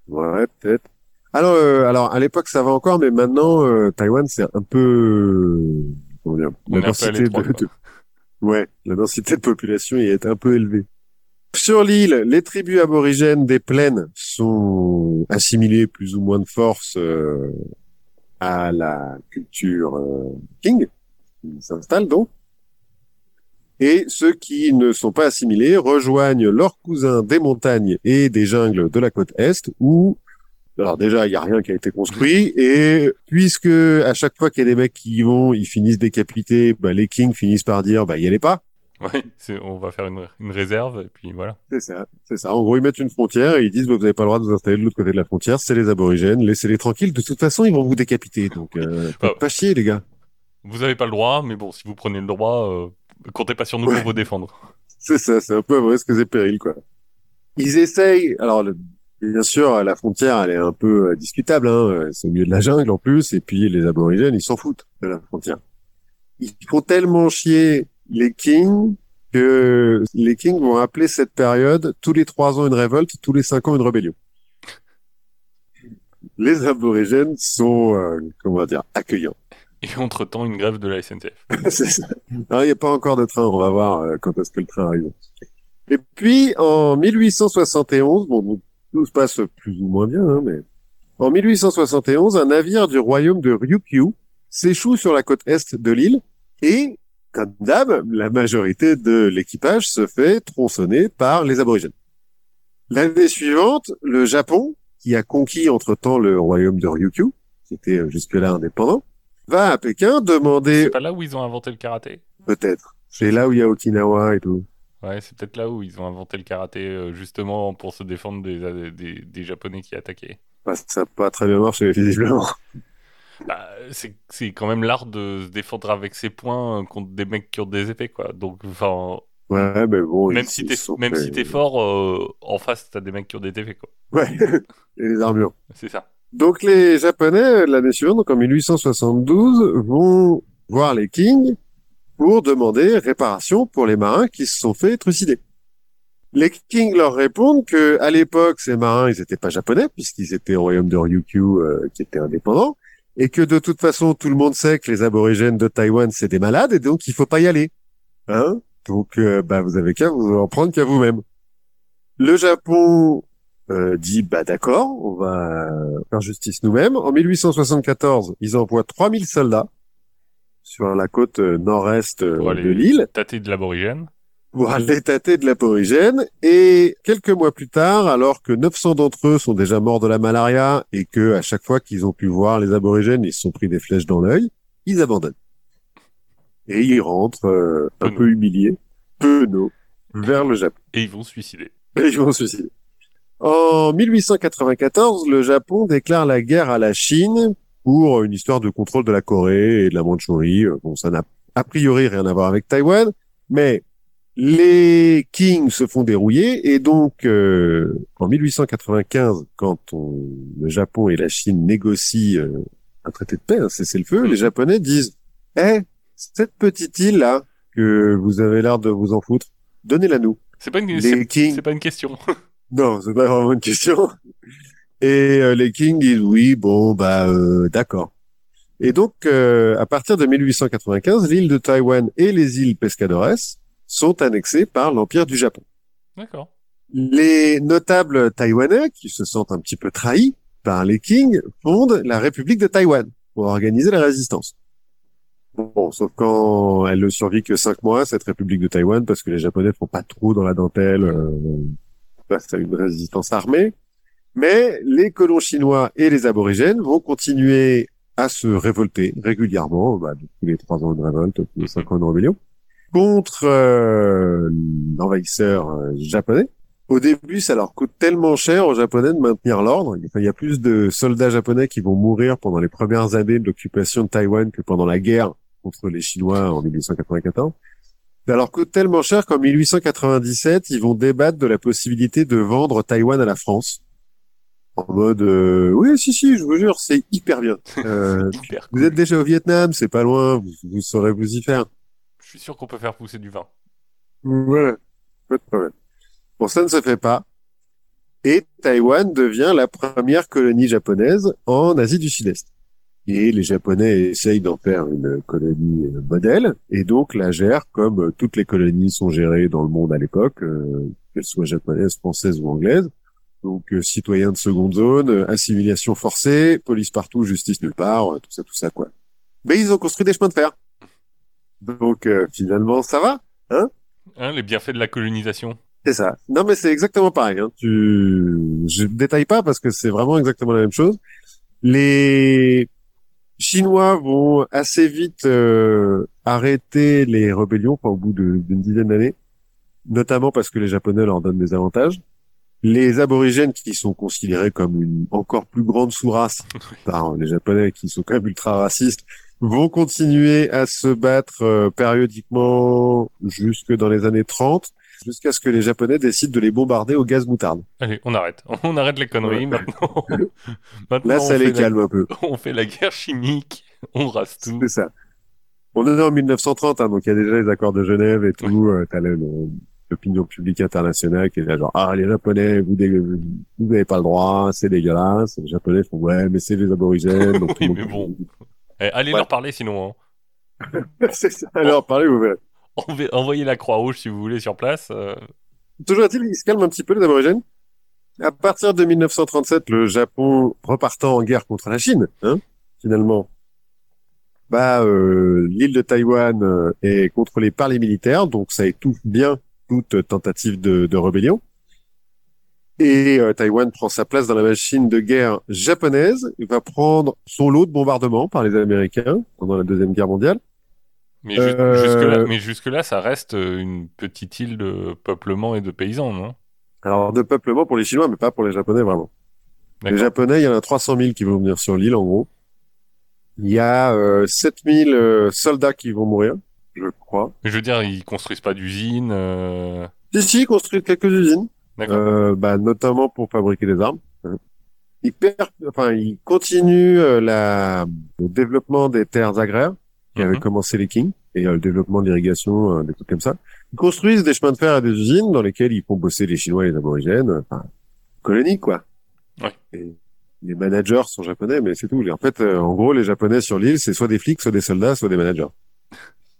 Ouais, peut-être. Alors, euh, alors à l'époque, ça va encore, mais maintenant, Taïwan, c'est un peu... Comment dire La densité de... *laughs* Ouais, la densité de population est un peu élevée. Sur l'île, les tribus aborigènes des plaines sont assimilées plus ou moins de force euh, à la culture euh, king, qui s'installe donc. Et ceux qui ne sont pas assimilés rejoignent leurs cousins des montagnes et des jungles de la côte est, où alors déjà il y a rien qui a été construit et puisque à chaque fois qu'il y a des mecs qui y vont, ils finissent décapités, bah, les kings finissent par dire bah y allez pas. Oui, on va faire une, une, réserve et puis voilà. C'est ça, c'est ça. En gros, ils mettent une frontière et ils disent bah, vous n'avez pas le droit de vous installer de l'autre côté de la frontière, c'est les aborigènes, laissez-les tranquilles. De toute façon, ils vont vous décapiter, donc euh, *laughs* pas chier les gars. Vous n'avez pas le droit, mais bon, si vous prenez le droit, euh, comptez pas sur nous pour vous défendre. *laughs* C'est ça, c'est un peu vrai ce que c'est péril quoi. Ils essayent, alors le, bien sûr, la frontière, elle est un peu euh, discutable, hein. c'est au milieu de la jungle en plus, et puis les aborigènes, ils s'en foutent de la frontière. Ils font tellement chier les Kings que les Kings vont appeler cette période tous les trois ans une révolte, tous les cinq ans une rébellion. Les aborigènes sont, euh, comment dire, accueillants. Et entre-temps, une grève de la SNCF. *laughs* C'est ça. il n'y a pas encore de train, on va voir euh, quand est-ce que le train arrive. Et puis, en 1871, bon, tout se passe plus ou moins bien, hein, mais en 1871, un navire du royaume de Ryukyu s'échoue sur la côte est de l'île et comme d'hab, la majorité de l'équipage se fait tronçonner par les aborigènes. L'année suivante, le Japon, qui a conquis entre-temps le royaume de Ryukyu, qui était euh, jusque-là indépendant, va à Pékin demander... C'est pas là où ils ont inventé le karaté Peut-être. C'est là où il y a Okinawa et tout. Ouais, c'est peut-être là où ils ont inventé le karaté, euh, justement pour se défendre des, des, des Japonais qui attaquaient. Bah, ça n'a pas très bien marché, *laughs* visiblement. Bah, c'est quand même l'art de se défendre avec ses points contre des mecs qui ont des épées, quoi. Donc, enfin. Ouais, mais bon. Même si t'es même si es fort, euh, en face t'as des mecs qui ont des épées, quoi. Ouais. *laughs* Et les armures. C'est ça. Donc les Japonais l'année suivante, donc en 1872, vont voir les Kings pour demander réparation pour les marins qui se sont fait trucider. Les Kings leur répondent que à l'époque, ces marins, ils n'étaient pas japonais puisqu'ils étaient au royaume de Ryukyu euh, qui était indépendant et que de toute façon tout le monde sait que les aborigènes de Taïwan c'est des malades et donc il faut pas y aller. Hein? Donc euh, bah vous avez qu'à vous en prendre qu'à vous-même. Le Japon euh, dit bah d'accord, on va faire justice nous-mêmes. En 1874, ils envoient 3000 soldats sur la côte euh, nord-est de l'île. Tâter de l'aborigène pour aller tâter de l'aborigène. Et quelques mois plus tard, alors que 900 d'entre eux sont déjà morts de la malaria et que à chaque fois qu'ils ont pu voir les aborigènes, ils se sont pris des flèches dans l'œil, ils abandonnent. Et ils rentrent euh, un peu humiliés, penauds, vers le Japon. Et ils vont se suicider. Et ils vont se suicider. En 1894, le Japon déclare la guerre à la Chine pour une histoire de contrôle de la Corée et de la Mandchourie. Bon, ça n'a a priori rien à voir avec Taïwan, mais les Kings se font dérouiller et donc euh, en 1895, quand le Japon et la Chine négocient euh, un traité de paix, un cessez-le-feu, les Japonais disent "Eh, cette petite île là que vous avez l'air de vous en foutre, donnez-la nous." C'est pas une c'est pas une question. *laughs* non, c'est pas vraiment une question. Et euh, les Kings disent "Oui, bon bah d'accord." Et donc à partir de 1895, l'île de Taïwan et les îles Pescadores sont annexés par l'Empire du Japon. D'accord. Les notables taïwanais, qui se sentent un petit peu trahis par les kings, fondent la République de Taïwan pour organiser la résistance. Bon, sauf quand elle ne survit que cinq mois, cette République de Taïwan, parce que les Japonais font pas trop dans la dentelle euh, face à une résistance armée. Mais les colons chinois et les aborigènes vont continuer à se révolter régulièrement, bah, tous les trois ans de révolte, tous les cinq ans de rébellion contre euh, l'envahisseur euh, japonais. Au début, ça leur coûte tellement cher aux Japonais de maintenir l'ordre. il y a plus de soldats japonais qui vont mourir pendant les premières années de l'occupation de Taïwan que pendant la guerre contre les Chinois en 1894. Ça leur coûte tellement cher qu'en 1897, ils vont débattre de la possibilité de vendre Taïwan à la France. En mode, euh, oui, si, si, je vous jure, c'est hyper bien. *laughs* Vous êtes déjà au Vietnam, c'est pas loin, vous, vous saurez vous y faire. Suis sûr qu'on peut faire pousser du vin. Ouais, pas de problème. Bon, ça ne se fait pas. Et Taïwan devient la première colonie japonaise en Asie du Sud-Est. Et les Japonais essayent d'en faire une colonie modèle, et donc la gèrent comme toutes les colonies sont gérées dans le monde à l'époque, euh, qu'elles soient japonaises, françaises ou anglaises. Donc euh, citoyens de seconde zone, assimilation forcée, police partout, justice nulle part, tout ça, tout ça quoi. Mais ils ont construit des chemins de fer. Donc euh, finalement, ça va, hein, hein Les bienfaits de la colonisation. C'est ça. Non, mais c'est exactement pareil. Hein. Tu, je détaille pas parce que c'est vraiment exactement la même chose. Les Chinois vont assez vite euh, arrêté les rébellions enfin, au bout d'une dizaine d'années, notamment parce que les Japonais leur donnent des avantages. Les aborigènes, qui sont considérés comme une encore plus grande sous-race *laughs* par les Japonais, qui sont quand même ultra racistes, vont continuer à se battre euh, périodiquement jusque dans les années 30, jusqu'à ce que les Japonais décident de les bombarder au gaz moutarde. Allez, on arrête. *laughs* On arrête les conneries Ouais. maintenant. *laughs* Maintenant, Là, ça les la- calme un peu. *laughs* On fait la guerre chimique. On rase tout. C'est ça. On est en 1930, hein, donc il y a déjà les accords de Genève et tout. Euh, T'as l'opinion publique internationale qui est là genre ah les Japonais vous dé- vous n'avez pas le droit, c'est dégueulasse. Les Japonais font ouais mais c'est les aborigènes. Donc Oui, mais monde- Eh, allez Ouais. leur parler sinon. hein. *laughs* c'est ça. Alors parlez vous verrez. Env- Envoyez la croix rouge si vous voulez sur place. euh, Toujours est-il qu'ils se calment un petit peu les aborigènes. À partir de 1937, le Japon repartant en guerre contre la Chine, hein, finalement, bah euh, l'île de Taïwan euh, est contrôlée par les militaires, donc ça étouffe bien toute tentative de, de rébellion. Et euh, Taïwan prend sa place dans la machine de guerre japonaise, il va prendre son lot de bombardements par les Américains pendant la Deuxième Guerre mondiale. Mais, ju- Euh, jusque-là, mais jusque-là, ça reste euh, une petite île de peuplement et de paysans, non? Alors de peuplement pour les Chinois, mais pas pour les Japonais vraiment. Les. Japonais, il y en a 300 000 qui vont venir sur l'île, en gros. Il y a euh, 7 000 euh, soldats qui vont mourir, je crois. Mais je veux dire, ils construisent pas d'usine. euh, Si, si, ils construisent quelques usines. Euh, bah, notamment pour fabriquer des armes. Ils, perdent, enfin, ils continuent euh, la, le développement des terres agraires, qui avait Mhm. commencé les Kings, et euh, le développement de l'irrigation, euh, des trucs comme ça. Ils construisent des chemins de fer et des usines dans lesquelles ils font bosser les Chinois et les Aborigènes, euh, enfin, colonie, quoi. Ouais. Et les managers sont japonais, mais c'est tout. En fait, euh, en gros, les japonais sur l'île, c'est soit des flics, soit des soldats, soit des managers.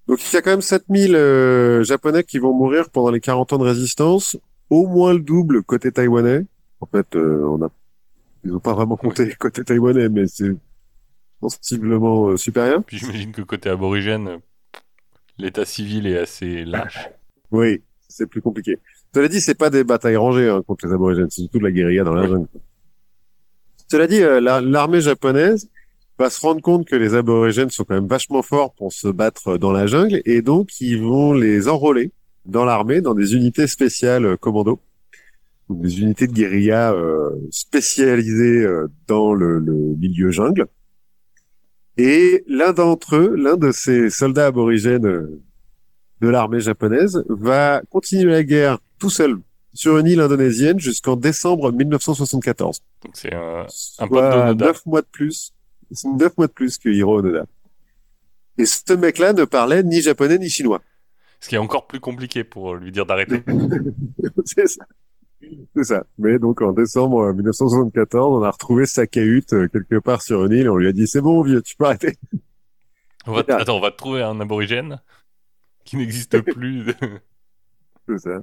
Donc, il y a quand même 7000 euh, japonais qui vont mourir pendant les 40 ans de résistance, au moins le double côté taïwanais. En fait, euh, on a, ils ont pas vraiment compté côté taïwanais, mais c'est sensiblement euh, supérieur. Puis j'imagine que côté aborigène, euh, l'état civil est assez lâche. Oui, c'est plus compliqué. Cela dit, c'est pas des batailles rangées hein, contre les aborigènes, c'est surtout de la guérilla dans la jungle. Cela dit, euh, la- l'armée japonaise va se rendre compte que les aborigènes sont quand même vachement forts pour se battre dans la jungle, et donc ils vont les enrôler dans l'armée, dans des unités spéciales euh, commando, des unités de guérilla euh, spécialisées euh, dans le, le milieu jungle. Et l'un d'entre eux, l'un de ces soldats aborigènes de l'armée japonaise, va continuer la guerre tout seul sur une île indonésienne jusqu'en décembre 1974. Donc c'est un, un Soit d'Onoda. neuf mois de plus. C'est neuf mois de plus que Hiro Onoda. Et ce mec-là ne parlait ni japonais ni chinois. Ce qui est encore plus compliqué pour lui dire d'arrêter. *laughs* C'est ça. C'est ça. Mais donc en décembre euh, 1974, on a retrouvé sa cahute euh, quelque part sur une île. et On lui a dit c'est bon vieux, tu peux arrêter. On va, Regarde. attends, on va te trouver un aborigène qui n'existe *laughs* plus. C'est ça.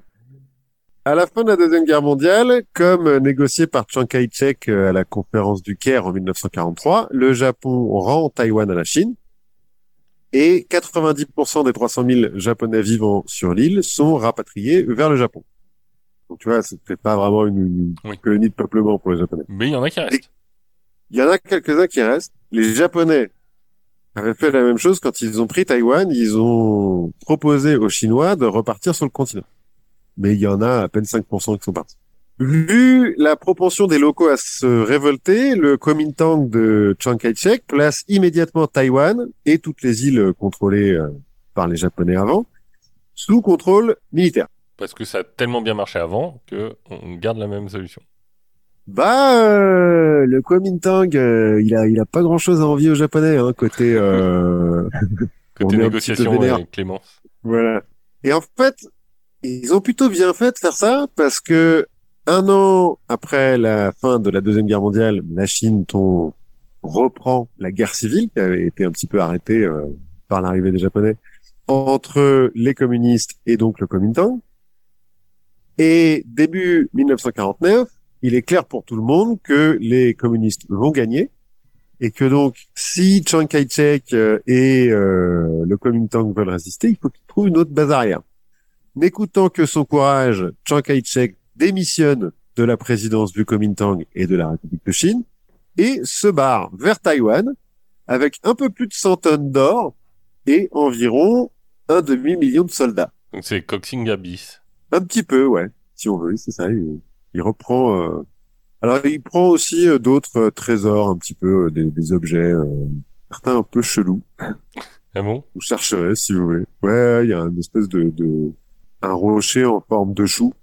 À la fin de la Deuxième Guerre mondiale, comme euh, négocié par Chiang Kai-shek euh, à la conférence du Caire en 1943, le Japon rend Taïwan à la Chine et 90% des 300 000 Japonais vivant sur l'île sont rapatriés vers le Japon. Donc tu vois, c'était pas vraiment une, une Oui. colonie de peuplement pour les Japonais. Mais il y en a qui restent. Il y en a quelques-uns qui restent. Les Japonais avaient fait la même chose quand ils ont pris Taïwan. Ils ont proposé aux Chinois de repartir sur le continent. Mais il y en a à peine 5% qui sont partis. Vu la propension des locaux à se révolter, le Kuomintang de Chiang Kai-shek place immédiatement Taïwan et toutes les îles contrôlées euh, par les Japonais avant sous contrôle militaire. Parce que ça a tellement bien marché avant que on garde la même solution. Bah, euh, le Kuomintang, euh, il a, il a pas grand chose à envier aux Japonais, hein, côté, euh, *laughs* Côté négociation avec Clémence. voilà. Et en fait, ils ont plutôt bien fait de faire ça parce que un an après la fin de la deuxième guerre mondiale, la Chine ton, reprend la guerre civile qui avait été un petit peu arrêtée euh, par l'arrivée des Japonais entre les communistes et donc le Kuomintang. Et début 1949, il est clair pour tout le monde que les communistes vont gagner et que donc si Chiang Kai-shek euh, et euh, le Kuomintang veulent résister, il faut qu'ils trouvent une autre base arrière. N'écoutant que son courage, Chiang Kai-shek démissionne de la présidence du Kuomintang et de la République de Chine et se barre vers Taïwan avec un peu plus de 100 tonnes d'or et environ un demi-million de soldats. Donc c'est Coxing Abyss. Un petit peu, ouais, si on veut, c'est ça. Il, il reprend. euh, Alors, il prend aussi euh, d'autres euh, trésors, un petit peu euh, des, des objets, certains un peu chelous. Ah bon? Vous chercherez si vous voulez. Ouais, il y a une espèce de, de un rocher en forme de chou.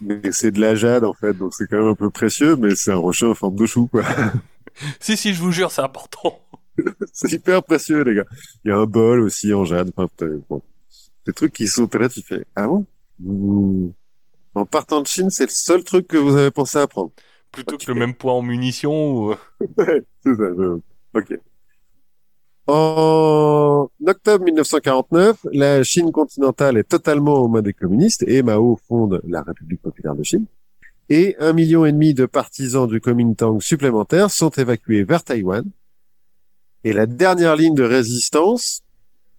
Mais c'est de la jade en fait, donc c'est quand même un peu précieux, mais c'est un rocher en forme de chou, quoi. *laughs* Si, si, je vous jure, c'est important. *laughs* c'est hyper précieux, les gars. Il y a un bol aussi en jade. Enfin, bon. Des trucs qui sont là, tu fais, ah bon? Vous- En partant de Chine, c'est le seul truc que vous avez pensé à prendre. Plutôt que le même poids en munitions ou... *laughs* Ouais, c'est ça. je- Ok. En octobre 1949, la Chine continentale est totalement aux mains des communistes et Mao fonde la République populaire de Chine. Et un million et demi de partisans du Kuomintang supplémentaires sont évacués vers Taïwan. Et la dernière ligne de résistance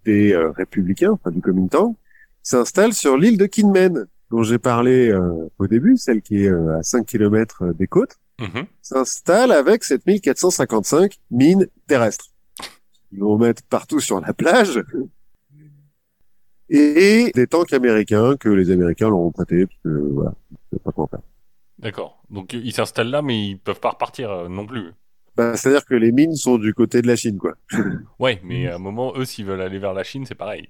des euh, républicains, enfin du Kuomintang, s'installe sur l'île de Kinmen, dont j'ai parlé euh, au début, celle qui est euh, à 5 km des côtes Mhm. s'installe avec 7455 mines terrestres. Ils vont mettre partout sur la plage. Et des tanks américains que les Américains leur ont prêté, parce que voilà, sais pas comment faire. D'accord. Donc ils s'installent là, mais ils peuvent pas repartir euh, non plus. Bah, C'est-à-dire que les mines sont du côté de la Chine, quoi. *laughs* Ouais, mais à un moment, eux, s'ils veulent aller vers la Chine, c'est pareil.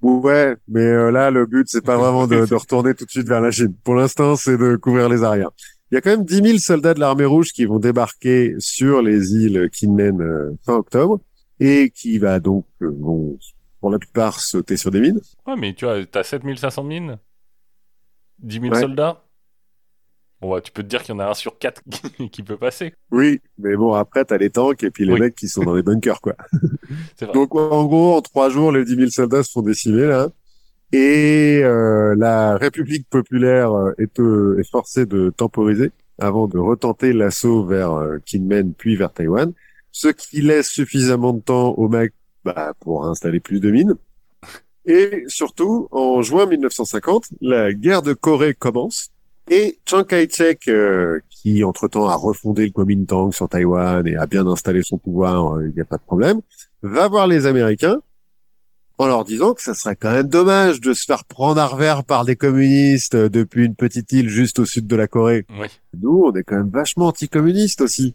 Ouais, mais euh, là, le but, c'est pas vraiment de, de retourner tout de suite vers la Chine. Pour l'instant, c'est de couvrir les arrières. Il y a quand même 10 000 soldats de l'armée rouge qui vont débarquer sur les îles Kinmen euh, fin octobre et qui va donc, euh, vont, pour la plupart, sauter sur des mines. Ouais, mais tu vois, t'as 7500 mines 10 000 Ouais. soldats Bon, bah, tu peux te dire qu'il y en a un sur quatre *laughs* qui, peut passer. Oui, mais bon, après, t'as les tanks et puis les Oui. mecs qui sont dans les bunkers, quoi. *laughs* Vrai. Donc, en gros, en trois jours, les 10 000 soldats se font décimer, là. Et euh, la République populaire euh, est, euh, est forcée de temporiser avant de retenter l'assaut vers euh, Kinmen puis vers Taïwan, ce qui laisse suffisamment de temps aux mecs bah, pour installer plus de mines. Et surtout, en juin 1950, la guerre de Corée commence et Chiang Kai-shek, euh, qui entre-temps a refondé le Kuomintang sur Taïwan et a bien installé son pouvoir, euh, il n'y a pas de problème, va voir les Américains en leur disant que ça serait quand même dommage de se faire prendre à revers par des communistes euh, depuis une petite île juste au sud de la Corée. Oui. Nous, on est quand même vachement anticommunistes aussi.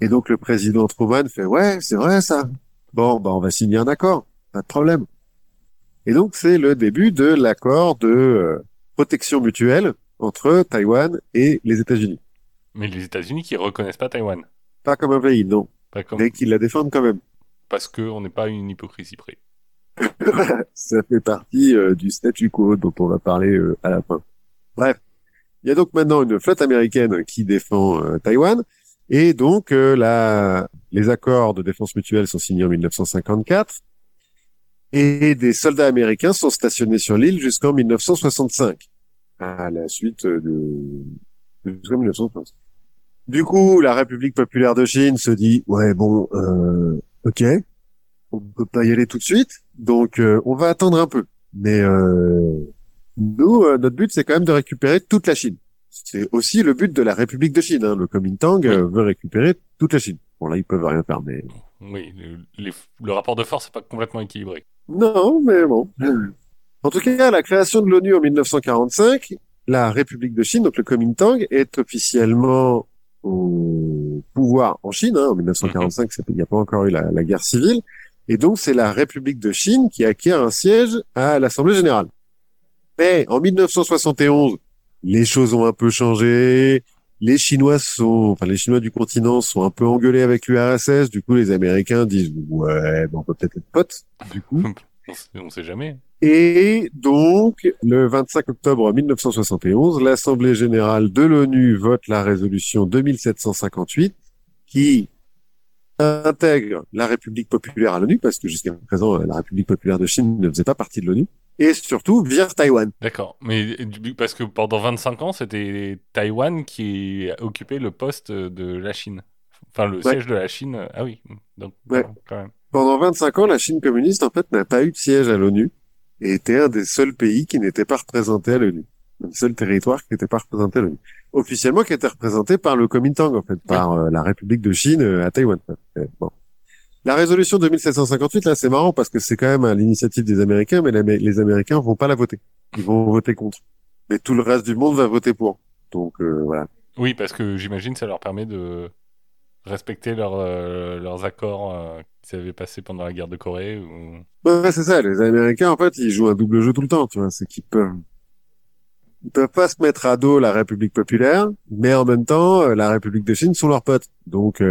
Et donc le président Truman fait ouais, c'est vrai ça. Bon, bah on va signer un accord, pas de problème. Et donc c'est le début de l'accord de euh, protection mutuelle entre Taïwan et les États-Unis. Mais les États-Unis qui reconnaissent pas Taïwan. Pas comme un pays, non, Pas comme... mais qui la défendent quand même. Parce qu'on n'est pas une hypocrisie près. *laughs* ça fait partie euh, du statu quo dont on va parler euh, à la fin. Bref, il y a donc maintenant une flotte américaine qui défend Taïwan, et donc euh, la... les accords de défense mutuelle sont signés en 1954, et des soldats américains sont stationnés sur l'île jusqu'en 1965, à la suite euh, de... jusqu'en 1965. Du coup, la République populaire de Chine se dit, ouais bon, euh, ok, on peut pas y aller tout de suite, donc euh, on va attendre un peu. Mais euh, nous, euh, notre but, c'est quand même de récupérer toute la Chine. C'est aussi le but de la République de Chine. Hein. Le Kuomintang euh, veut récupérer toute la Chine. Bon, là, ils peuvent rien faire, mais... Oui, le, les- le rapport de force n'est pas complètement équilibré. Non, mais bon. En tout cas, à la création de l'ONU en 1945, la République de Chine, donc le Kuomintang, est officiellement au pouvoir en Chine. Hein. En 1945, c'est- il n'y a pas encore eu la, la guerre civile. Et donc, c'est la République de Chine qui acquiert un siège à l'Assemblée générale. Mais en 1971, les choses ont un peu changé. Les Chinois sont, enfin les Chinois du continent sont un peu engueulés avec l'URSS. Du coup, les Américains disent ouais, bon, on peut peut-être être potes. Du coup, On sait, on sait jamais. et donc, le 25 octobre 1971, l'Assemblée générale de l'ONU vote la résolution 2758 qui intègre la République populaire à l'ONU, parce que jusqu'à présent, la République populaire de Chine ne faisait pas partie de l'ONU, et surtout vire Taïwan. D'accord. Mais parce que pendant 25 ans, c'était Taïwan qui occupait le poste de la Chine. Enfin, le Ouais. siège de la Chine. Ah oui. Donc, Ouais. quand même. Pendant 25 ans, la Chine communiste, en fait, n'a pas eu de siège à l'ONU, et était un des seuls pays qui n'était pas représenté à l'ONU. Un des seuls territoires qui n'était pas représenté à l'ONU. Officiellement, qui était représenté par le Kuomintang, en fait, par euh, la République de Chine euh, à Taïwan. Euh, bon. La résolution 2758, là, c'est marrant parce que c'est quand même à l'initiative des Américains, mais les Américains vont pas la voter. Ils vont voter contre. Mais tout le reste du monde va voter pour. Donc, euh, voilà. Oui, parce que j'imagine ça leur permet de respecter euh, leurs accords euh, qu'ils avaient passés pendant la guerre de Corée ou... Ouais, c'est ça. Les Américains, en fait, ils jouent un double jeu tout le temps, tu vois. C'est qu'ils peuvent... Ils peuvent pas se mettre à dos la République populaire, mais en même temps, la République de Chine sont leurs potes. Donc,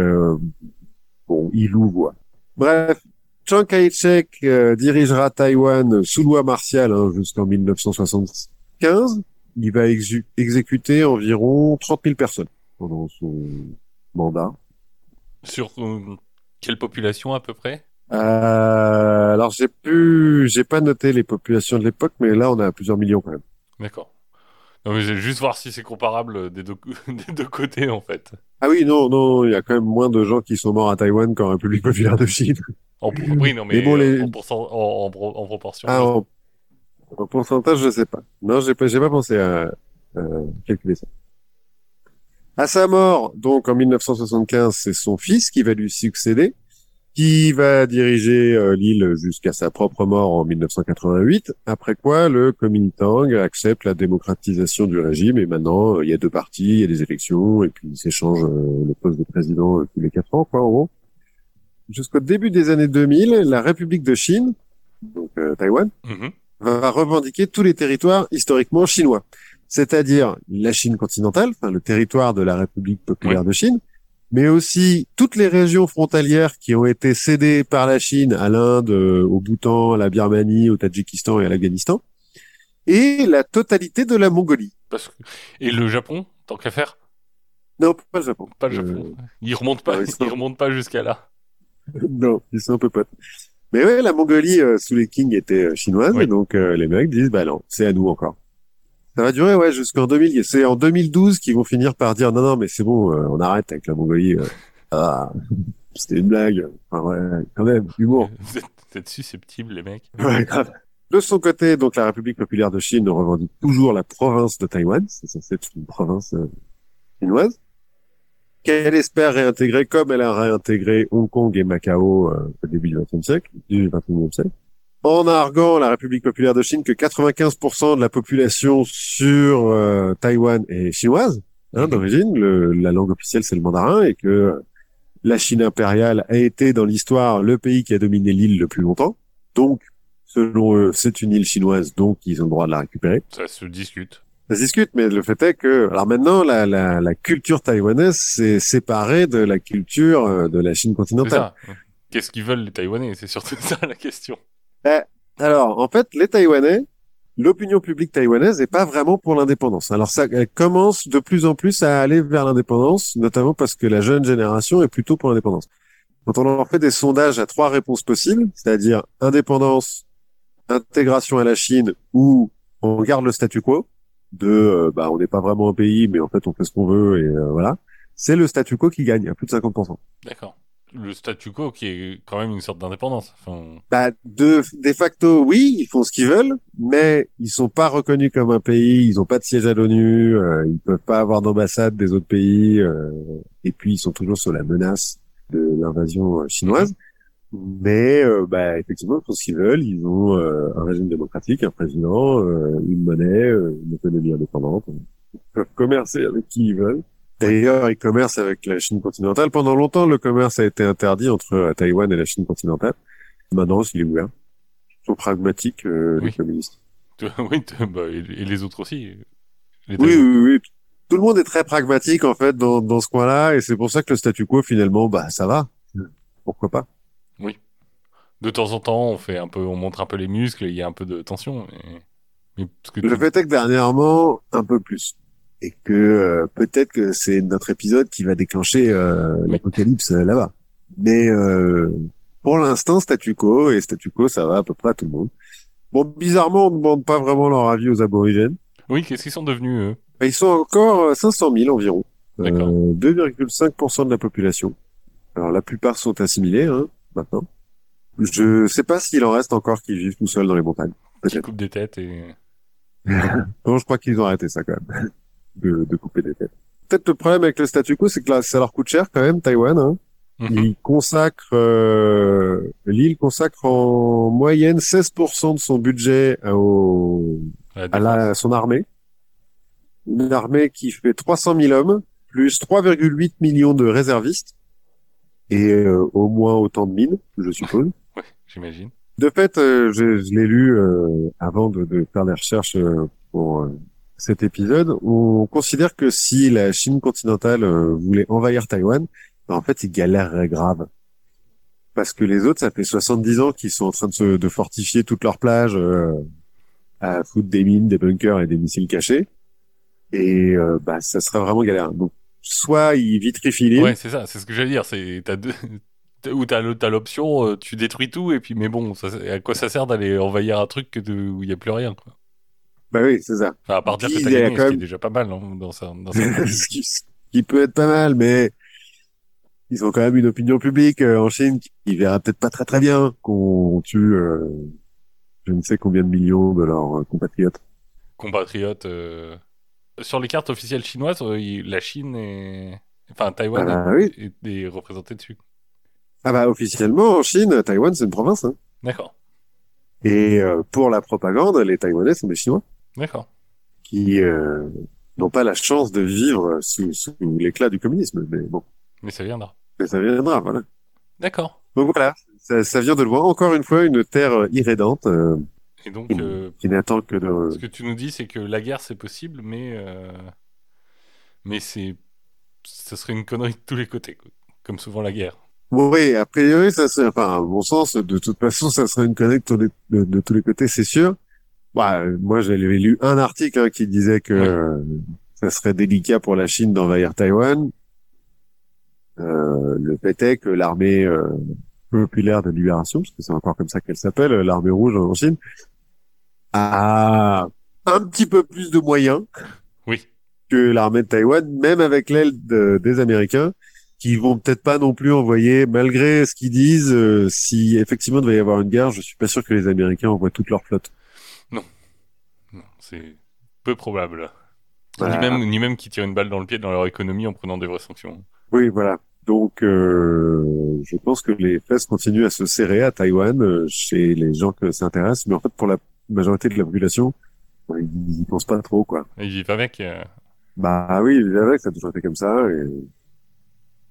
bon, ils louent, quoi. Bref, Chiang Kai-shek euh, dirigera Taïwan sous loi martiale hein, jusqu'en 1975. Il va exécuter environ 30 000 personnes pendant son mandat. Sur euh, quelle population à peu près? Euh, Alors j'ai pu, j'ai pas noté les populations de l'époque, mais là on a plusieurs millions quand même. D'accord. Non, mais j'ai juste voir si c'est comparable des deux, *laughs* des deux côtés en fait. Ah oui, non, non, il y a quand même moins de gens qui sont morts à Taïwan qu'en République populaire de Chine. En, oui, non, mais, en, proportion. Ah, en, pourcentage, je sais pas. Non, j'ai pas, j'ai pas pensé à, calculer ça. À sa mort, donc en 1975, c'est son fils qui va lui succéder qui va diriger euh, l'île jusqu'à sa propre mort en 1988, après quoi le Kuomintang accepte la démocratisation du régime et maintenant euh, il y a deux partis, il y a des élections et puis il s'échange euh, le poste de président tous les quatre ans, quoi, en gros. Jusqu'au début des années 2000, la République de Chine, donc Taïwan, mm-hmm. va revendiquer tous les territoires historiquement chinois, c'est-à-dire la Chine continentale, enfin le territoire de la République populaire de Chine, mais aussi toutes les régions frontalières qui ont été cédées par la Chine à l'Inde, euh, au Bhoutan, à la Birmanie, au Tadjikistan et à l'Afghanistan, et la totalité de la Mongolie. Parce que... Et le Japon, tant qu'à faire? Non, pas le Japon. Pas le Japon. Euh... Ils remontent pas, ils, remontent pas jusqu'à là. *laughs* non, ils sont un peu potes. Mais ouais, la Mongolie euh, sous les kings était euh, chinoise, et donc les mecs disent bah non, c'est à nous encore. Ça va durer, ouais, jusqu'en 2000. C'est en 2012 qu'ils vont finir par dire non, non, mais c'est bon, euh, on arrête avec la Mongolie. Euh. ah, c'était une blague. Enfin, ouais, quand même, humour. *laughs* Vous êtes, susceptibles, les mecs. *laughs* Ouais, grave. De son côté, donc la République populaire de Chine revendique toujours la province de Taïwan. C'est censé être une province euh, chinoise qu'elle espère réintégrer comme elle a réintégré Hong Kong et Macao au début du XXe siècle, du XXIe siècle en arguant la République populaire de Chine que 95% de la population sur euh, Taïwan est chinoise hein, mhm. d'origine. La langue officielle c'est le mandarin et que la Chine impériale a été dans l'histoire le pays qui a dominé l'île le plus longtemps. Donc, selon eux, c'est une île chinoise, donc ils ont le droit de la récupérer. Ça se discute. Ça se discute, mais le fait est que, alors maintenant, la, la, la culture taïwanaise s'est séparée de la culture euh, de la Chine continentale. Qu'est-ce qu'ils veulent les Taïwanais? C'est surtout *laughs* ça la question. Eh, alors, en fait, les Taïwanais, l'opinion publique taïwanaise n'est pas vraiment pour l'indépendance. Alors, ça commence de plus en plus à aller vers l'indépendance, notamment parce que la jeune génération est plutôt pour l'indépendance. Quand on leur fait des sondages à trois réponses possibles, c'est-à-dire indépendance, intégration à la Chine ou on garde le statu quo, de euh, bah on n'est pas vraiment un pays mais en fait on fait ce qu'on veut et euh, voilà, c'est le statu quo qui gagne à plus de 50%. D'accord le statu quo qui est quand même une sorte d'indépendance. Bah, de, de facto, oui, ils font ce qu'ils veulent, mais ils sont pas reconnus comme un pays, ils ont pas de siège à l'ONU, euh, ils peuvent pas avoir d'ambassade des autres pays, euh, et puis ils sont toujours sur la menace de l'invasion euh, chinoise. Mais euh, bah, effectivement, ils font ce qu'ils veulent. Ils ont un régime démocratique, un président, une monnaie, une économie indépendante. Ils peuvent commercer avec qui ils veulent. D'ailleurs, ils commercent avec la Chine continentale. Pendant longtemps, le commerce a été interdit entre euh, Taïwan et la Chine continentale. Maintenant, il est ouvert. Ils sont pragmatiques, euh, les communistes. *laughs* oui, bah, et les autres aussi. oui, oui, oui. Tout le monde est très pragmatique, en fait, dans, dans ce coin-là, et c'est pour ça que le statu quo, finalement, bah, ça va. Pourquoi pas? Oui. De temps en temps, on fait un peu, on montre un peu les muscles, il y a un peu de tension. Mais... le fait est que dernièrement, un peu plus et que euh, peut-être que c'est notre épisode qui va déclencher euh, l'apocalypse euh, là-bas. Mais pour l'instant, statu quo et statu quo, ça va à peu près à tout le monde. Bon, bizarrement, on ne demande pas vraiment leur avis aux aborigènes. Oui, qu'est-ce qu'ils sont devenus eux? Bah, Ils sont encore 500 000 environ. 2,5% de la population. Alors la plupart sont assimilés hein, maintenant. Je sais pas s'il en reste encore qui vivent tout seuls dans les montagnes. Qui coupent des têtes et. *laughs* non, je crois qu'ils ont arrêté ça quand même de, couper des têtes. Peut-être le problème avec le statu quo, c'est que là, ça leur coûte cher quand même, Taïwan. Hein. Mhm. il consacre, euh, l'île consacre en moyenne 16% de son budget au, à la, à son armée. Une armée qui fait 300 000 hommes, plus 3,8 millions de réservistes, et euh, au moins autant de mines, je suppose. *laughs* Ouais, j'imagine. De fait, euh, je, je l'ai lu euh, avant de, de faire les recherches euh, pour euh, cet épisode. On considère que si la Chine continentale euh, voulait envahir Taïwan, ben, en fait, il galérerait grave. Parce que les autres, ça fait 70 ans qu'ils sont en train de, se, de fortifier toutes leurs plages euh, à foutre des mines, des bunkers et des missiles cachés. Et euh, bah, ça serait vraiment galère. Donc, soit ils vitrifient Ouais, c'est ça, c'est ce que j'allais dire. C'est t'as deux. Ou t'as l'option, euh, tu détruis tout, et puis mais bon, ça, à quoi ça sert d'aller envahir un truc de- où il n'y a plus rien, quoi. Bah oui, c'est ça. Enfin, à part dire que il t'as gagné, quand ce qui est même- déjà pas mal hein, dans ça. Dans ce, qui, ce qui peut être pas mal, mais ils ont quand même une opinion publique euh, en Chine qui verra peut-être pas très très bien qu'on tue euh, je ne sais combien de millions de leurs euh, compatriotes. Compatriotes. Sur les cartes officielles chinoises, la Chine est. Enfin, Taïwan Ah bah est, oui. est- est représenté dessus. Ah bah officiellement en Chine, Taïwan c'est une province. Hein. D'accord. Et pour la propagande, les Taïwanais sont des Chinois D'accord. qui euh, n'ont pas la chance de vivre sous, sous l'éclat du communisme. Mais bon, Mais ça viendra. mais ça viendra, voilà. D'accord. Donc voilà, ça, ça vient de loin. Encore une fois, une terre euh, irrédente euh, Et donc, qui, euh, qui n'attend que de... ce que tu nous dis, c'est que la guerre, c'est possible, mais. Mais c'est. Ça serait une connerie de tous les côtés, comme souvent la guerre. Oui, a priori, ça serait, enfin, à mon sens, de toute façon, ça serait une connerie de tous les côtés, c'est sûr. Bah, moi, j'avais lu un article hein, qui disait que euh, ça serait délicat pour la Chine d'envahir Taïwan. Euh, le fait est que l'armée euh, populaire de libération, parce que c'est encore comme ça qu'elle s'appelle, euh, l'armée rouge en Chine, a un petit peu plus de moyens Oui. que l'armée de Taïwan, même avec l'aide de- des Américains, qui vont peut-être pas non plus envoyer, malgré ce qu'ils disent, si effectivement il devait y avoir une guerre, je suis pas sûr que les Américains envoient toute leur flotte. Non, c'est peu probable. Voilà. Ni même, ni même qu'ils tirent une balle dans le pied dans leur économie en prenant des vraies sanctions. Oui, voilà. Donc, euh, je pense que les fesses continuent à se serrer à Taïwan euh, chez les gens que ça intéresse, mais en fait, pour la majorité de la population, ouais, ils y pensent pas trop, quoi. Ils vivent avec. euh, Bah oui, c'est vrai que ça a toujours été comme ça.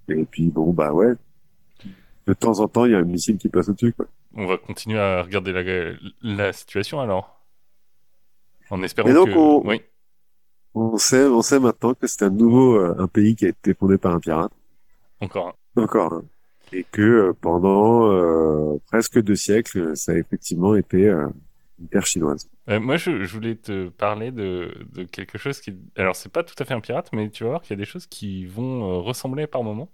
Et, et puis bon, bah ouais. De temps en temps, il y a un missile qui passe au-dessus, quoi. on va continuer à regarder la, la situation alors. En espérant Et donc, que. on- Oui. On sait, on sait maintenant que c'est un nouveau, euh, un pays qui a été fondé par un pirate. Encore un. Encore. hein. Et que euh, pendant euh, presque deux siècles, ça a effectivement été euh, une terre chinoise. Euh, moi, je, je voulais te parler de, de quelque chose qui. Alors, c'est pas tout à fait un pirate, mais tu vas voir qu'il y a des choses qui vont ressembler par moment.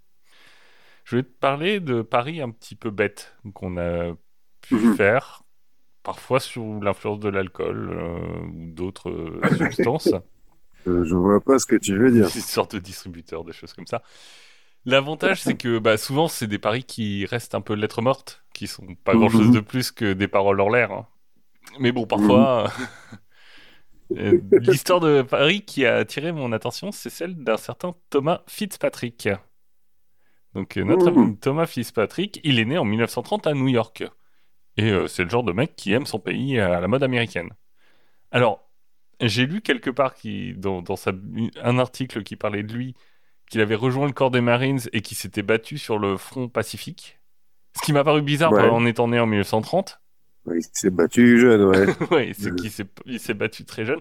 Je voulais te parler de paris un petit peu bêtes qu'on a pu Mhm. faire, parfois sous l'influence de l'alcool euh, ou d'autres euh, substances. *laughs* Euh, je vois pas ce que tu veux dire. *laughs* une sorte de distributeur, des choses comme ça. L'avantage, c'est que bah, souvent, c'est des paris qui restent un peu lettres mortes, qui sont pas grand chose Mhm. de plus que des paroles en l'air. hein. Mais bon, parfois, *laughs* euh, l'histoire de Paris qui a attiré mon attention, c'est celle d'un certain Thomas Fitzpatrick. Donc, notre Mhm. ami Thomas Fitzpatrick, il est né en 1930 à New York. Et euh, c'est le genre de mec qui aime son pays à la mode américaine. Alors, j'ai lu quelque part qui, dans, dans sa- un article qui parlait de lui, qu'il avait rejoint le corps des Marines et qu'il s'était battu sur le front pacifique. Ce qui m'a paru bizarre Ouais. en étant né en 1930. Ouais, il s'est battu jeune, ouais. *laughs* ouais, c'est qu'il s'est battu très jeune.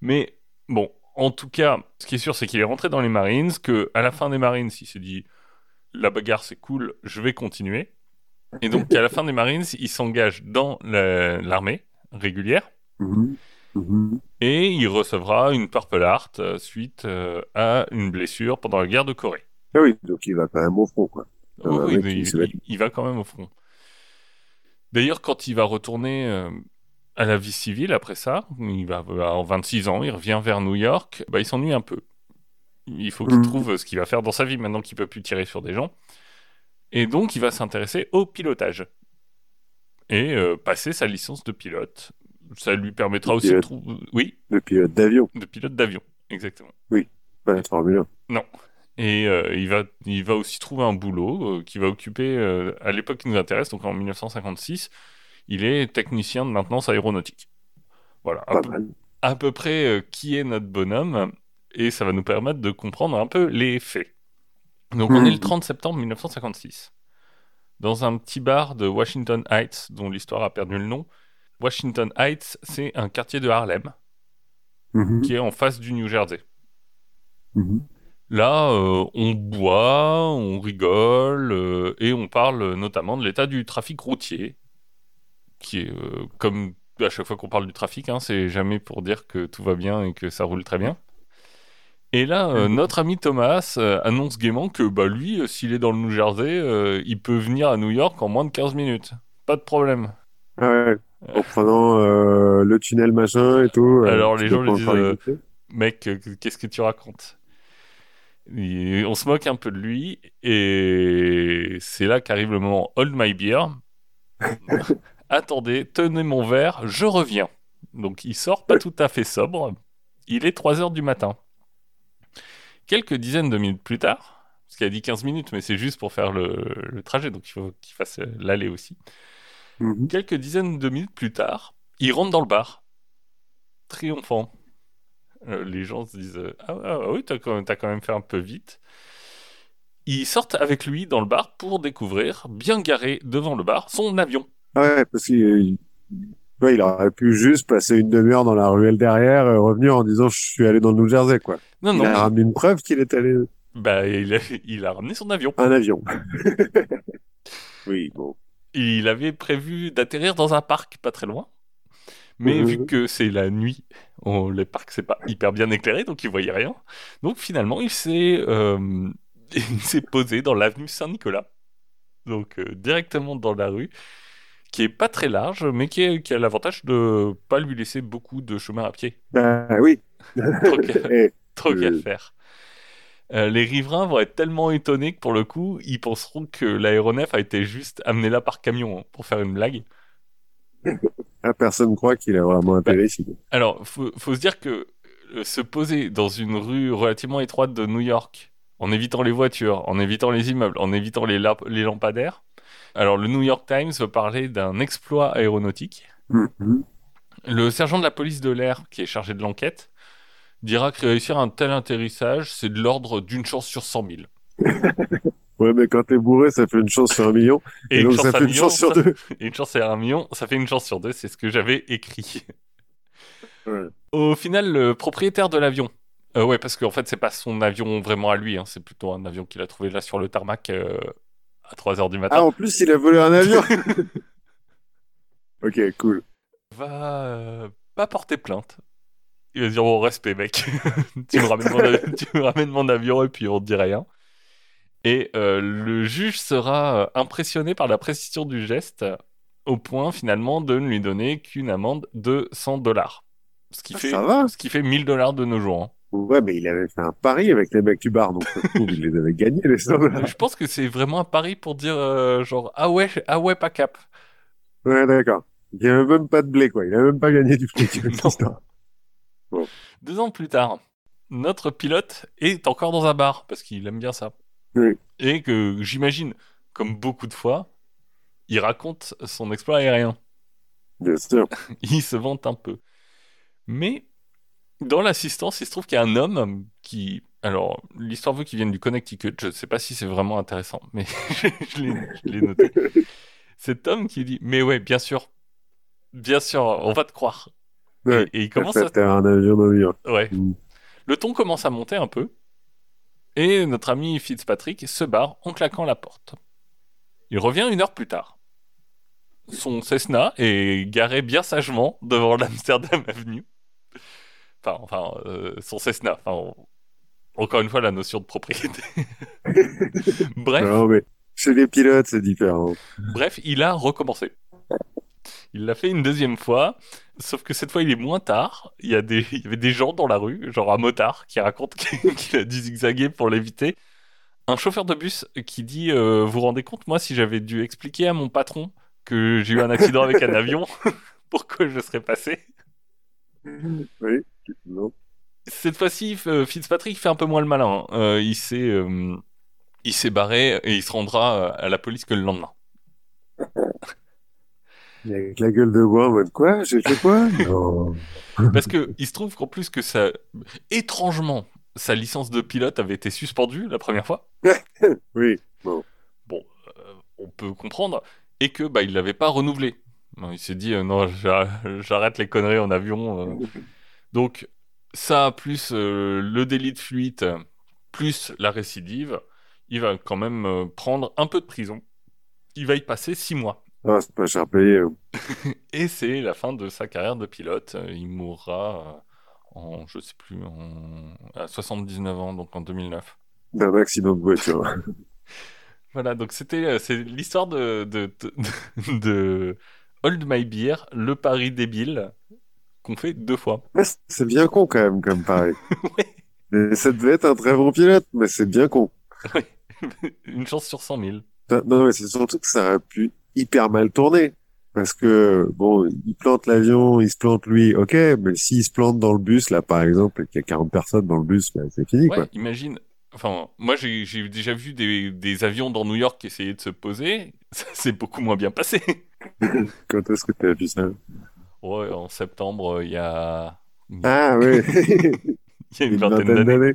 Mais bon, en tout cas, ce qui est sûr, c'est qu'il est rentré dans les Marines, que à la fin des Marines, il s'est dit la bagarre c'est cool, je vais continuer. Et donc à la fin des Marines, il s'engage dans la- l'armée régulière. Mhm. Mhm. et il recevra une Purple Heart euh, suite euh, à une blessure pendant la guerre de Corée. Ah oui, donc il va quand même au front, quoi. Oui, mec il, va quand même au front. D'ailleurs, quand il va retourner euh, à la vie civile après ça, il va avoir 26 ans, il revient vers New York, bah, il s'ennuie un peu. Il faut qu'il Mhm. trouve ce qu'il va faire dans sa vie maintenant qu'il peut plus tirer sur des gens. Et donc, il va s'intéresser au pilotage. Et euh, passer sa licence de pilote. Ça lui permettra De aussi de trouver... Oui, Le pilote d'avion, de pilote d'avion, exactement. pas de Formule 1. Et euh, il, va, il va aussi trouver un boulot euh, qui va occuper, à l'époque qui nous intéresse, donc en 1956, il est technicien de maintenance aéronautique. Voilà, à, peu, mal. à peu près qui est notre bonhomme, et ça va nous permettre de comprendre un peu les faits. Donc on est le 30 septembre 1956, dans un petit bar de Washington Heights, dont l'histoire a perdu le nom. Washington Heights, c'est un quartier de Harlem, Mhm. qui est en face du New Jersey. Mhm. Là, euh, on boit, on rigole euh, et on parle notamment de l'état du trafic routier, qui est euh, comme à chaque fois qu'on parle du trafic, hein, c'est jamais pour dire que tout va bien et que ça roule très bien. Et là, euh, Mhm. notre ami Thomas euh, annonce gaiement que bah, lui, euh, s'il est dans le New Jersey, il peut venir à New York en moins de 15 minutes. Pas de problème. Ah ouais. En prenant le tunnel machin et tout. Alors, les gens lui disent. Mec, qu'est-ce que tu racontes? Et On se moque un peu de lui, et c'est là qu'arrive le moment Hold my beer. *laughs* Attendez, tenez mon verre, je reviens. Donc il sort pas *laughs* tout à fait sobre. Il est 3 heures du matin. Quelques dizaines de minutes plus tard, parce qu'il a dit 15 minutes, mais c'est juste pour faire le, le trajet, donc il faut qu'il fasse euh, l'aller aussi. Mhm. Quelques dizaines de minutes plus tard, il rentre dans le bar, triomphant. Euh, les gens se disent euh, Ah, ah, oui, t'as quand, quand même fait un peu vite. Ils sortent avec lui dans le bar pour découvrir, bien garé devant le bar, son avion. Ah ouais, parce qu'il il aurait pu juste passer une demi-heure dans la ruelle derrière et revenir en disant je suis allé dans le New Jersey quoi. Non, il non, a ramené une preuve qu'il est allé bah, il, a, il a ramené son avion. un avion. *laughs* oui, bon. Il avait prévu d'atterrir dans un parc pas très loin. Mais vu que c'est la nuit, on, les parcs c'est pas hyper bien éclairé, donc il voyait rien. Donc finalement, il s'est euh, *laughs* il s'est posé dans l'avenue Saint-Nicolas, donc euh, directement dans la rue, qui est pas très large, mais qui, est- qui a l'avantage de pas lui laisser beaucoup de chemin à pied. Bah oui. *laughs* Trop qu'à trop faire. Euh, les riverains vont être tellement étonnés que pour le coup, ils penseront que l'aéronef a été juste amené là par camion hein, pour faire une blague. ah, personne croit qu'il a vraiment atterri ici. Alors, faut, faut se dire que euh, se poser dans une rue relativement étroite de New York, en évitant les voitures, en évitant les immeubles, en évitant les, les lampadaires. Alors, le New York Times veut parler d'un exploit aéronautique. Mhm. Le sergent de la police de l'air, qui est chargé de l'enquête, dira que réussir un tel atterrissage, c'est de l'ordre d'une chance sur 100 000. *laughs* Ouais, mais quand t'es bourré, ça fait une chance sur un million. Et, une donc chance ça fait un une million, chance sur ça- deux. Et une chance sur un million, ça fait une chance sur deux, c'est ce que j'avais écrit. *laughs* Ouais. Au final, le propriétaire de l'avion, euh, ouais, parce qu'en fait, c'est pas son avion vraiment à lui, hein, c'est plutôt un avion qu'il a trouvé là sur le tarmac euh, à 3h du Ah, matin, en plus, il a volé un avion. *laughs* ok, cool. va euh, pas porter plainte. Il va dire bon respect mec, *laughs* tu, me ramènes mon avion, tu me ramènes mon avion et puis on te dit rien. Et euh, le juge sera euh, impressionné par la précision du geste au point finalement de ne lui donner qu'une amende de 100 dollars. Ce qui Ah, fait ça va. ce qui fait 1000 dollars de nos jours. hein. Ouais, mais il avait fait un pari avec les mecs du bar, donc trouve, il les avait gagnés, les 100 dollars. Je pense que c'est vraiment un pari pour dire euh, genre ah ouais ah ouais pas cap. Ouais, d'accord. Il avait même pas de blé, quoi. Il a même pas gagné du fric. Deux ans plus tard, notre pilote est encore dans un bar parce qu'il aime bien ça. Oui. Et que j'imagine, comme beaucoup de fois, il raconte son exploit aérien. Bien sûr. *laughs* Il se vante un peu. Mais dans l'assistance, il se trouve qu'il y a un homme qui. Alors, l'histoire veut qu'il vienne du Connecticut. Je ne sais pas si c'est vraiment intéressant, mais *laughs* je l'ai noté. Cet homme qui dit Mais ouais, bien sûr. Bien sûr, on va te croire. Ouais. Et, et il commence à un avion York. Ouais. Mm. Le ton commence à monter un peu. Et notre ami Fitzpatrick se barre en claquant la porte. Il revient une heure plus tard. Son Cessna est garé bien sagement devant l'Amsterdam Avenue. Enfin, enfin euh, son Cessna. Enfin, on- Encore une fois, la notion de propriété. *laughs* Bref, Non, mais chez les pilotes, c'est différent. Bref, il a recommencé. Il l'a fait une deuxième fois, sauf que cette fois il est moins tard. Il y, a des, il y avait des gens dans la rue, genre un motard qui raconte *laughs* qu'il a dû zigzaguer pour l'éviter. Un chauffeur de bus qui dit euh, Vous vous rendez compte, moi, si j'avais dû expliquer à mon patron que j'ai eu un accident avec un avion, *laughs* pourquoi je serais passé? Oui. Cette fois-ci, euh, Fitzpatrick fait un peu moins le malin. hein. Euh, il s'est, euh, il s'est barré et il se rendra à la police que le lendemain. *laughs* Avec la gueule de bois en mode quoi? J'ai fait quoi Non. Parce que il se trouve qu'en plus que ça, étrangement, sa licence de pilote avait été suspendue la première fois. *laughs* Oui. On peut comprendre et que bah il l'avait pas renouvelé. Non, Il s'est dit euh, non, j'a- j'arrête les conneries en avion. euh. *laughs* Donc ça plus euh, le délit de fuite plus la récidive, il va quand même euh, prendre un peu de prison. Il va y passer six mois. Ah, c'est pas cher payé. hein. *laughs* Et c'est la fin de sa carrière de pilote. Il mourra euh, en, je sais plus, en, à 79 ans, donc en 2009. D'un accident de voiture. *laughs* Voilà, donc c'était c'est l'histoire de, de, de, de Hold My Beer, le pari débile, qu'on fait deux fois. Ouais, c'est bien con quand même, comme pareil. *laughs* Ouais. Ça devait être un très bon pilote, mais c'est bien con. *laughs* Une chance sur 100 000. Non, mais c'est surtout que ça aurait pu hyper mal tourner. Parce que, bon, il plante l'avion, il se plante lui, ok, mais s'il se plante dans le bus, là, par exemple, et qu'il y a 40 personnes dans le bus, bah, c'est fini, Ouais, quoi. imagine. Enfin, moi j'ai déjà vu des, des avions dans New York essayer de se poser. *laughs* Ça s'est beaucoup moins bien passé. Quand est-ce que tu as vu ça? Ouais, en septembre, il y a, Ah, oui. *laughs* il y a une Une vingtaine d'années.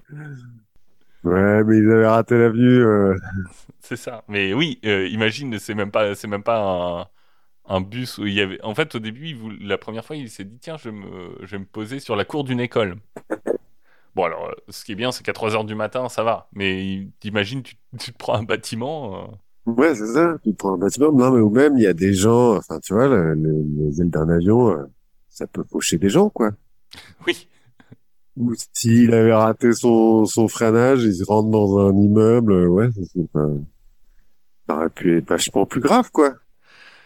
Ouais, mais ils avaient raté l'avenue. Euh... *laughs* C'est ça. Mais oui, euh, imagine, c'est même pas, c'est même pas un, un bus où il y avait. En fait, au début, il la première fois, il s'est dit tiens, je vais me, je vais me poser sur la cour d'une école. *laughs* Bon, alors, euh, ce qui est bien, c'est qu'à 3 heures du matin, ça va. Mais tu, tu te prends un bâtiment. euh, Ouais, c'est ça. Tu prends un bâtiment. Non, mais ou même, il y a des gens, enfin, tu vois, le- le- les ailes d'un avion, euh, ça peut faucher des gens, quoi. Oui, Ou s'il avait raté son, son freinage, il se rentre dans un immeuble, euh, ouais, ça, c'est pas... ça aurait pu être vachement plus grave, quoi.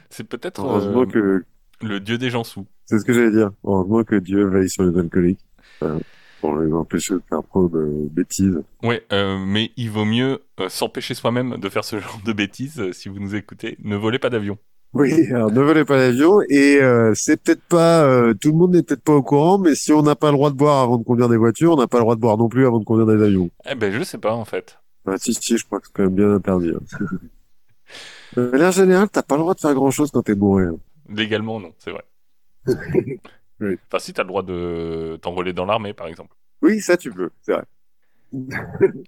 c'est peut-être Heureusement euh, que, le dieu des gens sous. c'est ce que j'allais dire. Heureusement que Dieu veille sur les alcooliques. Euh, pour les empêcher de faire trop de bêtises. Ouais, euh, mais il vaut mieux euh, s'empêcher soi-même de faire ce *laughs* genre de bêtises. euh, si vous nous écoutez, ne volez pas d'avion. Oui, alors ne volez pas l'avion et euh, c'est peut-être pas euh, tout le monde n'est peut-être pas au courant, mais si on n'a pas le droit de boire avant de conduire des voitures, on n'a pas le droit de boire non plus avant de conduire des avions. Eh ben, je sais pas en fait. Ah, si si, je crois que c'est quand même bien interdit. hein. *laughs* De manière générale, t'as pas le droit de faire grand-chose quand t'es bourré. hein. Légalement, non, c'est vrai. *laughs* Oui. Enfin, si t'as le droit de t'enrôler dans l'armée, par exemple. Oui, ça tu peux, c'est vrai. *laughs*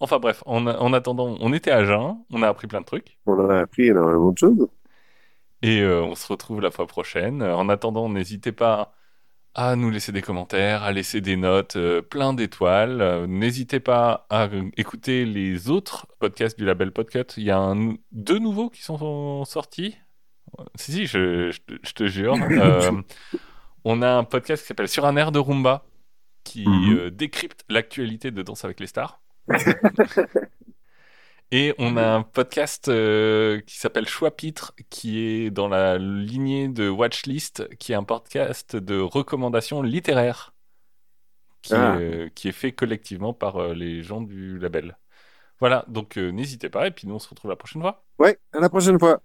Enfin bref, en, en attendant, on était à Jeun, on a appris plein de trucs, On en a appris énormément de choses. et euh, on se retrouve la fois prochaine. Euh, En attendant, n'hésitez pas à nous laisser des commentaires, à laisser des notes, euh, plein d'étoiles. Euh, n'hésitez pas à euh, écouter les autres podcasts du label Podcut. Il y a un- deux nouveaux qui sont sortis. Euh, Si, si, je, je te- je te jure. *laughs* On a un podcast qui s'appelle Sur un air de rumba, qui Mhm. euh, décrypte l'actualité de Danse avec les stars. *laughs* Et on a un podcast euh, qui s'appelle Choix Pitre, qui est dans la lignée de Watchlist, qui est un podcast de recommandations littéraires, qui, Ah. est, euh, qui est fait collectivement par euh, les gens du label. Voilà, donc euh, n'hésitez pas, et puis nous on se retrouve la prochaine fois. Ouais, à la prochaine fois.